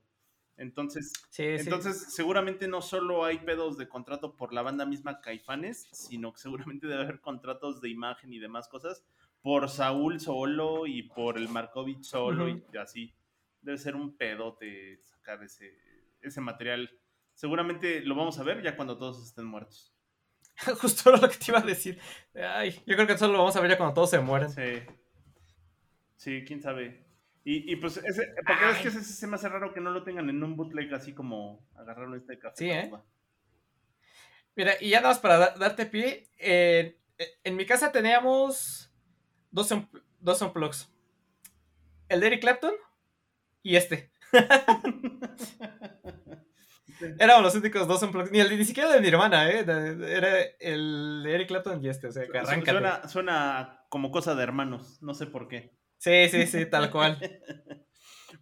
Entonces, Sí, sí. entonces seguramente no solo hay pedos de contrato por la banda misma Caifanes, sino que seguramente debe haber contratos de imagen y demás cosas por Saúl solo y por el Markovich solo y así. Debe ser un pedote sacar ese, ese material. Seguramente lo vamos a ver ya cuando todos estén muertos. <laughs> Justo lo que te iba a decir. Ay, yo creo que solo lo vamos a ver ya cuando todos se mueren. Sí. Sí, quién sabe. Y, y pues, ese, porque es que ese, se me hace raro que no lo tengan en un bootleg así como agarrarlo este café. Sí, ¿eh? Mira, y ya nada más para da- darte pie, eh, en mi casa teníamos dos, unpl- dos unplugs. El de Eric Clapton y este. Éramos los únicos dos unplugs. Ni, el, ni siquiera de mi hermana, ¿eh? Era el de Eric Clapton y este, o sea, que arráncate. Suena, suena como cosa de hermanos, no sé por qué. Sí, sí, sí, tal cual. <laughs>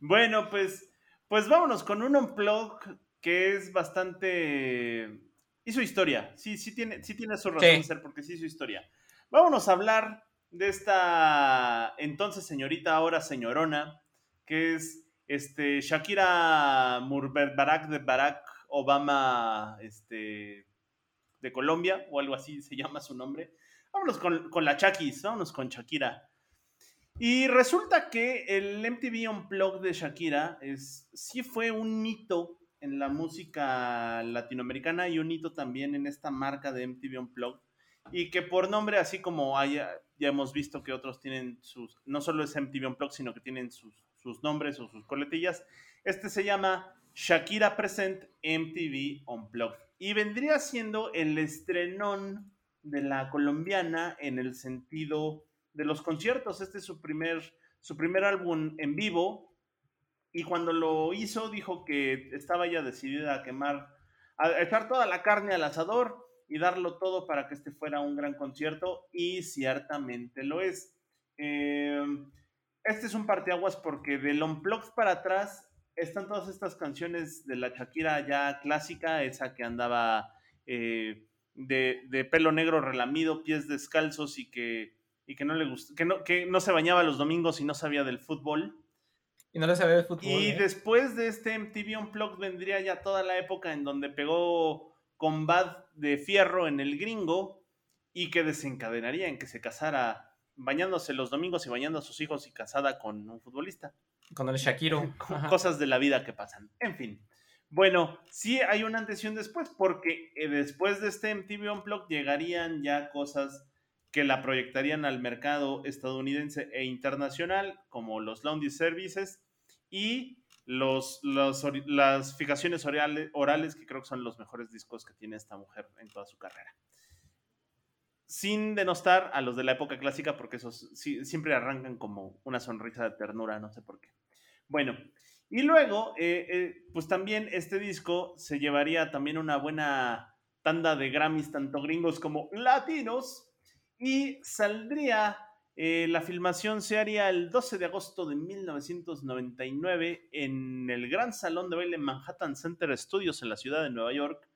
Bueno, pues, pues vámonos con un unplug que es bastante... Hizo historia, sí, sí tiene, sí tiene su razón Sí. de ser porque sí hizo historia. Vámonos a hablar de esta entonces señorita, ahora señorona, que es este, Shakira Murbarak de Barack Obama este, de Colombia, o algo así se llama su nombre. Vámonos con, con la Chakis, vámonos con Shakira. Y resulta que el MTV Unplugged de Shakira es, sí fue un hito en la música latinoamericana y un hito también en esta marca de MTV Unplugged. Y que por nombre, así como haya, ya hemos visto que otros tienen sus, no solo es MTV Unplugged, sino que tienen sus, sus nombres o sus coletillas, este se llama Shakira Present MTV Unplugged. Y vendría siendo el estrenón de la colombiana en el sentido de los conciertos. Este es su primer, su primer álbum en vivo. Y cuando lo hizo, dijo que estaba ya decidida a quemar, a echar toda la carne al asador y darlo todo para que este fuera un gran concierto. Y ciertamente lo es. Eh, este es un parteaguas porque del Unplugged para atrás están todas estas canciones de la Shakira ya clásica, esa que andaba eh, de, de pelo negro relamido, pies descalzos y que y que no le gustó, que no, que no se bañaba los domingos y no sabía del fútbol. Y no le sabía de fútbol. Y ¿eh? después de este MTV Unplugged vendría ya toda la época en donde pegó combat de fierro en el gringo y que desencadenaría en que se casara bañándose los domingos y bañando a sus hijos y casada con un futbolista. Con el Shakiro. <laughs> Ajá. Cosas de la vida que pasan. En fin. Bueno, sí hay un antes y un después, porque eh, después de este MTV Unplugged llegarían ya cosas que la proyectarían al mercado estadounidense e internacional, como los laundry services y los, los las fijaciones orales, orales, que creo que son los mejores discos que tiene esta mujer en toda su carrera. Sin denostar a los de la época clásica, porque esos siempre arrancan como una sonrisa de ternura, no sé por qué. Bueno, y luego, eh, eh, pues también este disco se llevaría también una buena tanda de Grammys, tanto gringos como latinos. Y saldría, eh, la filmación se haría el 12 de agosto de 1999 en el Gran Salón de Baile Manhattan Center Studios en la ciudad de Nueva York,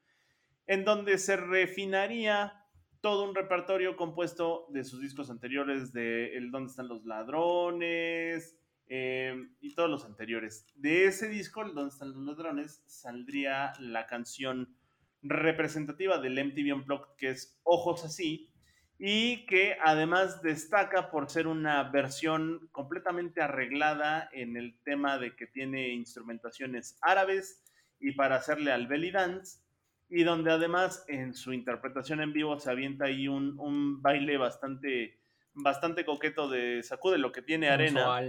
en donde se refinaría todo un repertorio compuesto de sus discos anteriores, de El Dónde están los ladrones eh, y todos los anteriores. De ese disco, El Dónde están los ladrones, saldría la canción representativa del MTV Unplugged, que es Ojos así, y que además destaca por ser una versión completamente arreglada en el tema de que tiene instrumentaciones árabes y para hacerle al belly dance y donde además en su interpretación en vivo se avienta ahí un, un baile bastante, bastante coqueto de sacude lo que tiene arena,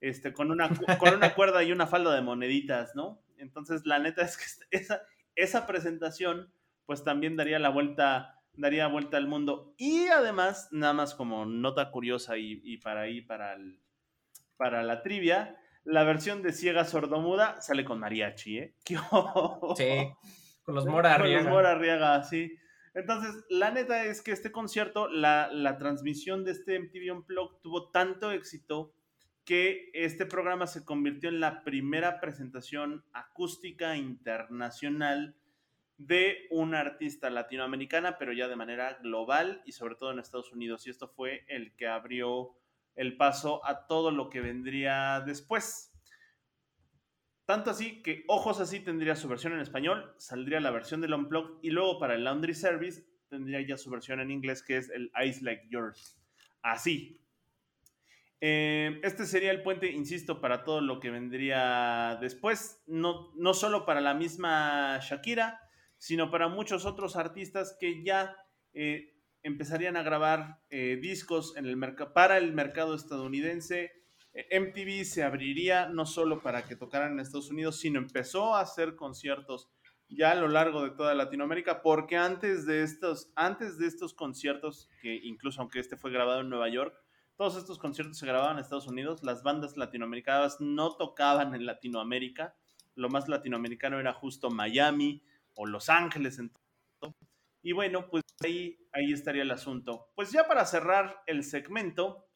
este, con, una, con una cuerda y una falda de moneditas, ¿no? Entonces la neta es que esa, esa presentación pues también daría la vuelta daría vuelta al mundo y además nada más como nota curiosa y, y para ahí para el, para la trivia la versión de Ciega Sordomuda sale con mariachi, ¿eh? <laughs> Sí. Con los Mora Arriaga. Con los Mora Arriaga, sí. Entonces, la neta es que este concierto, la, la transmisión de este MTV Unplugged tuvo tanto éxito que este programa se convirtió en la primera presentación acústica internacional de una artista latinoamericana, pero ya de manera global y sobre todo en Estados Unidos. Y esto fue el que abrió el paso a todo lo que vendría después. Tanto así que Ojos Así tendría su versión en español, saldría la versión del Unplugged y luego para el Laundry Service tendría ya su versión en inglés que es el Eyes Like Yours. Así. Eh, este sería el puente, insisto, para todo lo que vendría después, no, no solo para la misma Shakira, sino para muchos otros artistas que ya eh, empezarían a grabar eh, discos para el mercado estadounidense MTV se abriría no solo para que tocaran en Estados Unidos, sino empezó a hacer conciertos ya a lo largo de toda Latinoamérica, porque antes de estos, antes de estos conciertos, que incluso aunque este fue grabado en Nueva York, todos estos conciertos se grababan en Estados Unidos, las bandas latinoamericanas no tocaban en Latinoamérica, lo más latinoamericano era justo Miami o Los Ángeles. Y bueno, pues ahí, ahí estaría el asunto. Pues ya para cerrar el segmento,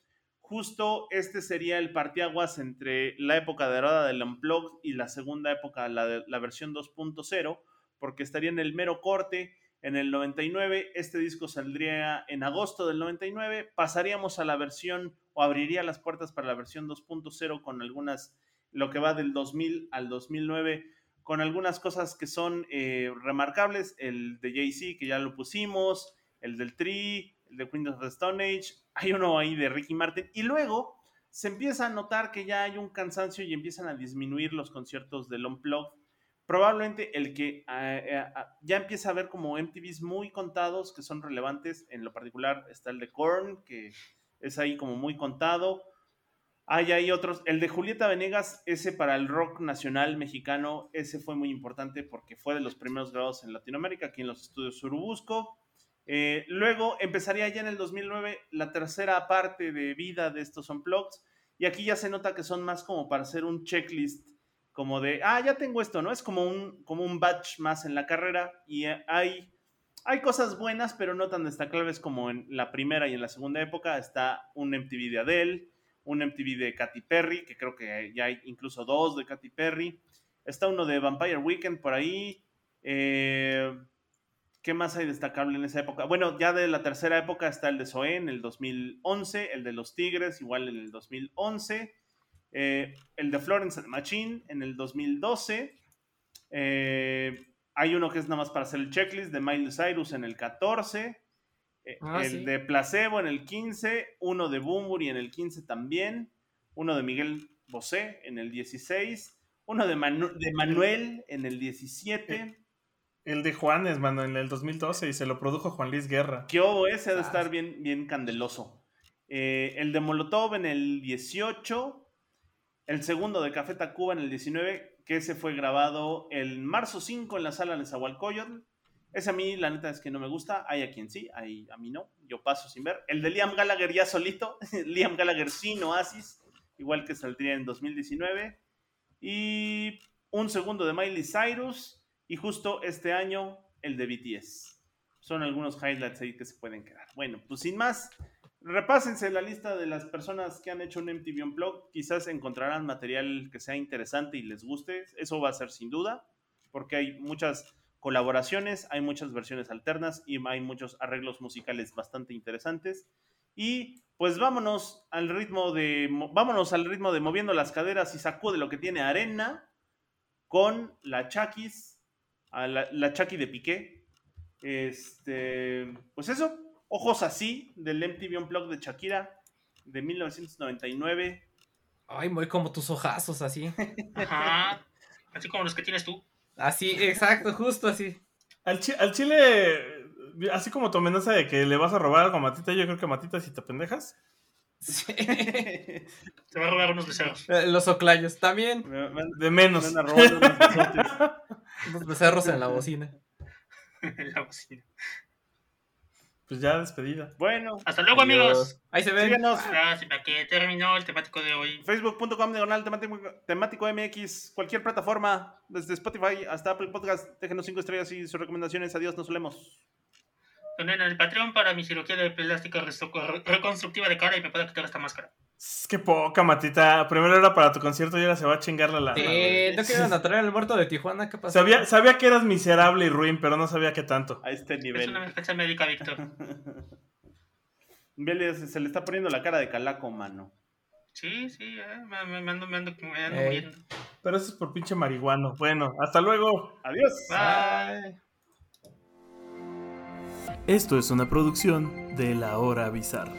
justo este sería el partiaguas entre la época dorada del Unplugged y la segunda época, la, la versión 2.0, porque estaría en el mero corte. En el 99, este disco saldría en agosto del 99, pasaríamos a la versión o abriría las puertas para la versión 2.0 con algunas, lo que va del 2000 al 2009, con algunas cosas que son eh, remarcables, el de Jay-Z que ya lo pusimos, el del Tree, el de Queen of the Stone Age, hay uno ahí de Ricky Martin, y luego se empieza a notar que ya hay un cansancio y empiezan a disminuir los conciertos del Unplugged. Probablemente el que ah, eh, ah, ya empieza a ver como MTVs muy contados que son relevantes, en lo particular está el de Korn, que es ahí como muy contado. Hay ahí otros, el de Julieta Venegas, ese para el rock nacional mexicano, ese fue muy importante porque fue de los primeros grados en Latinoamérica, aquí en los estudios Surubusco. Eh, luego empezaría ya en el 2009 la tercera parte de vida de estos unplugged y aquí ya se nota que son más como para hacer un checklist como de, ah, ya tengo esto, ¿no? Es como un, como un batch más en la carrera y eh, hay, hay cosas buenas, pero no tan destacables como en la primera y en la segunda época. Está un MTV de Adele, un MTV de Katy Perry, que creo que ya hay incluso dos de Katy Perry. Está uno de Vampire Weekend por ahí. Eh, ¿Qué más hay destacable en esa época? Bueno, ya de la tercera época está el de Zoé en el 2011, el de Los Tigres igual en el 2011, eh, el de Florence Machine en el 2012. Eh, hay uno que es nada más para hacer el checklist de Miley Cyrus en el 14. Eh, Ah, el sí. de Placebo en el 15. Uno de Bumburi en el 15 también. Uno de Miguel Bosé en el 16. Uno de, Manu- de Manuel en el 17. El de Juanes, mano, en el 2012 y se lo produjo Juan Luis Guerra. Que obo ese ha de Ah. estar bien, bien candeloso. Eh, el de Molotov en el 18. El segundo de Café Tacuba en el 19, que ese fue grabado el marzo 5 en la sala de Zahualcoyotl. Ese a mí, la neta, es que no me gusta. Hay a quien sí, hay a mí no. Yo paso sin ver. El de Liam Gallagher ya solito. <laughs> Liam Gallagher sin Oasis, igual que saldría en 2019. Y un segundo de Miley Cyrus. Y justo este año, el de BTS. son algunos highlights ahí que se pueden quedar. Bueno, pues sin más, repásense la lista de las personas que han hecho un MTV Unplugged. Quizás encontrarán material que sea interesante y les guste. Eso va a ser sin duda, porque hay muchas colaboraciones, hay muchas versiones alternas y hay muchos arreglos musicales bastante interesantes. Y pues vámonos al ritmo de vámonos al ritmo de moviendo las caderas y sacude lo que tiene arena con la Chakis, la, la Chaki de Piqué. Este, pues eso, ojos así del MTV Unplugged de Shakira de 1999. Ay, muy como tus ojazos así. Ajá. Así como los que tienes tú. Así, exacto, justo así. Al, al chile, así como tu amenaza de que le vas a robar algo a Matita, yo creo que Matita, si te pendejas. Sí. <laughs> Te va a robar unos becerros. Eh, Los oclayos, también. De menos. me van a robar unos becerros en la bocina. La bocina. Pues ya despedida. Bueno, Hasta luego, amigos. Ahí se ven. síganos Gracias, para que terminó el temático de hoy. facebook.com diagonal temático, temático MX, cualquier plataforma, desde Spotify hasta Apple Podcast. Déjenos cinco estrellas y sus recomendaciones. Adiós, nos solemos. Donen en el Patreon para mi cirugía de plástica reconstructiva de cara y me pueda quitar esta máscara. Es que poca, Matita. Primero era para tu concierto y ahora se va a chingar la lana. Eh, ¿No quieren atraer <laughs> al muerto de Tijuana? ¿Qué pasó? Sabía, sabía que eras miserable y ruin, pero no sabía qué tanto. A este Es nivel. una emergencia médica, Víctor. <laughs> Se le está poniendo la cara de calaco, mano. Sí, sí, eh, me, me- me ando, me ando, me ando. Pero eso es por pinche marihuano. Bueno, hasta luego. Adiós. Bye. Esto es una producción de La Hora Bizarra.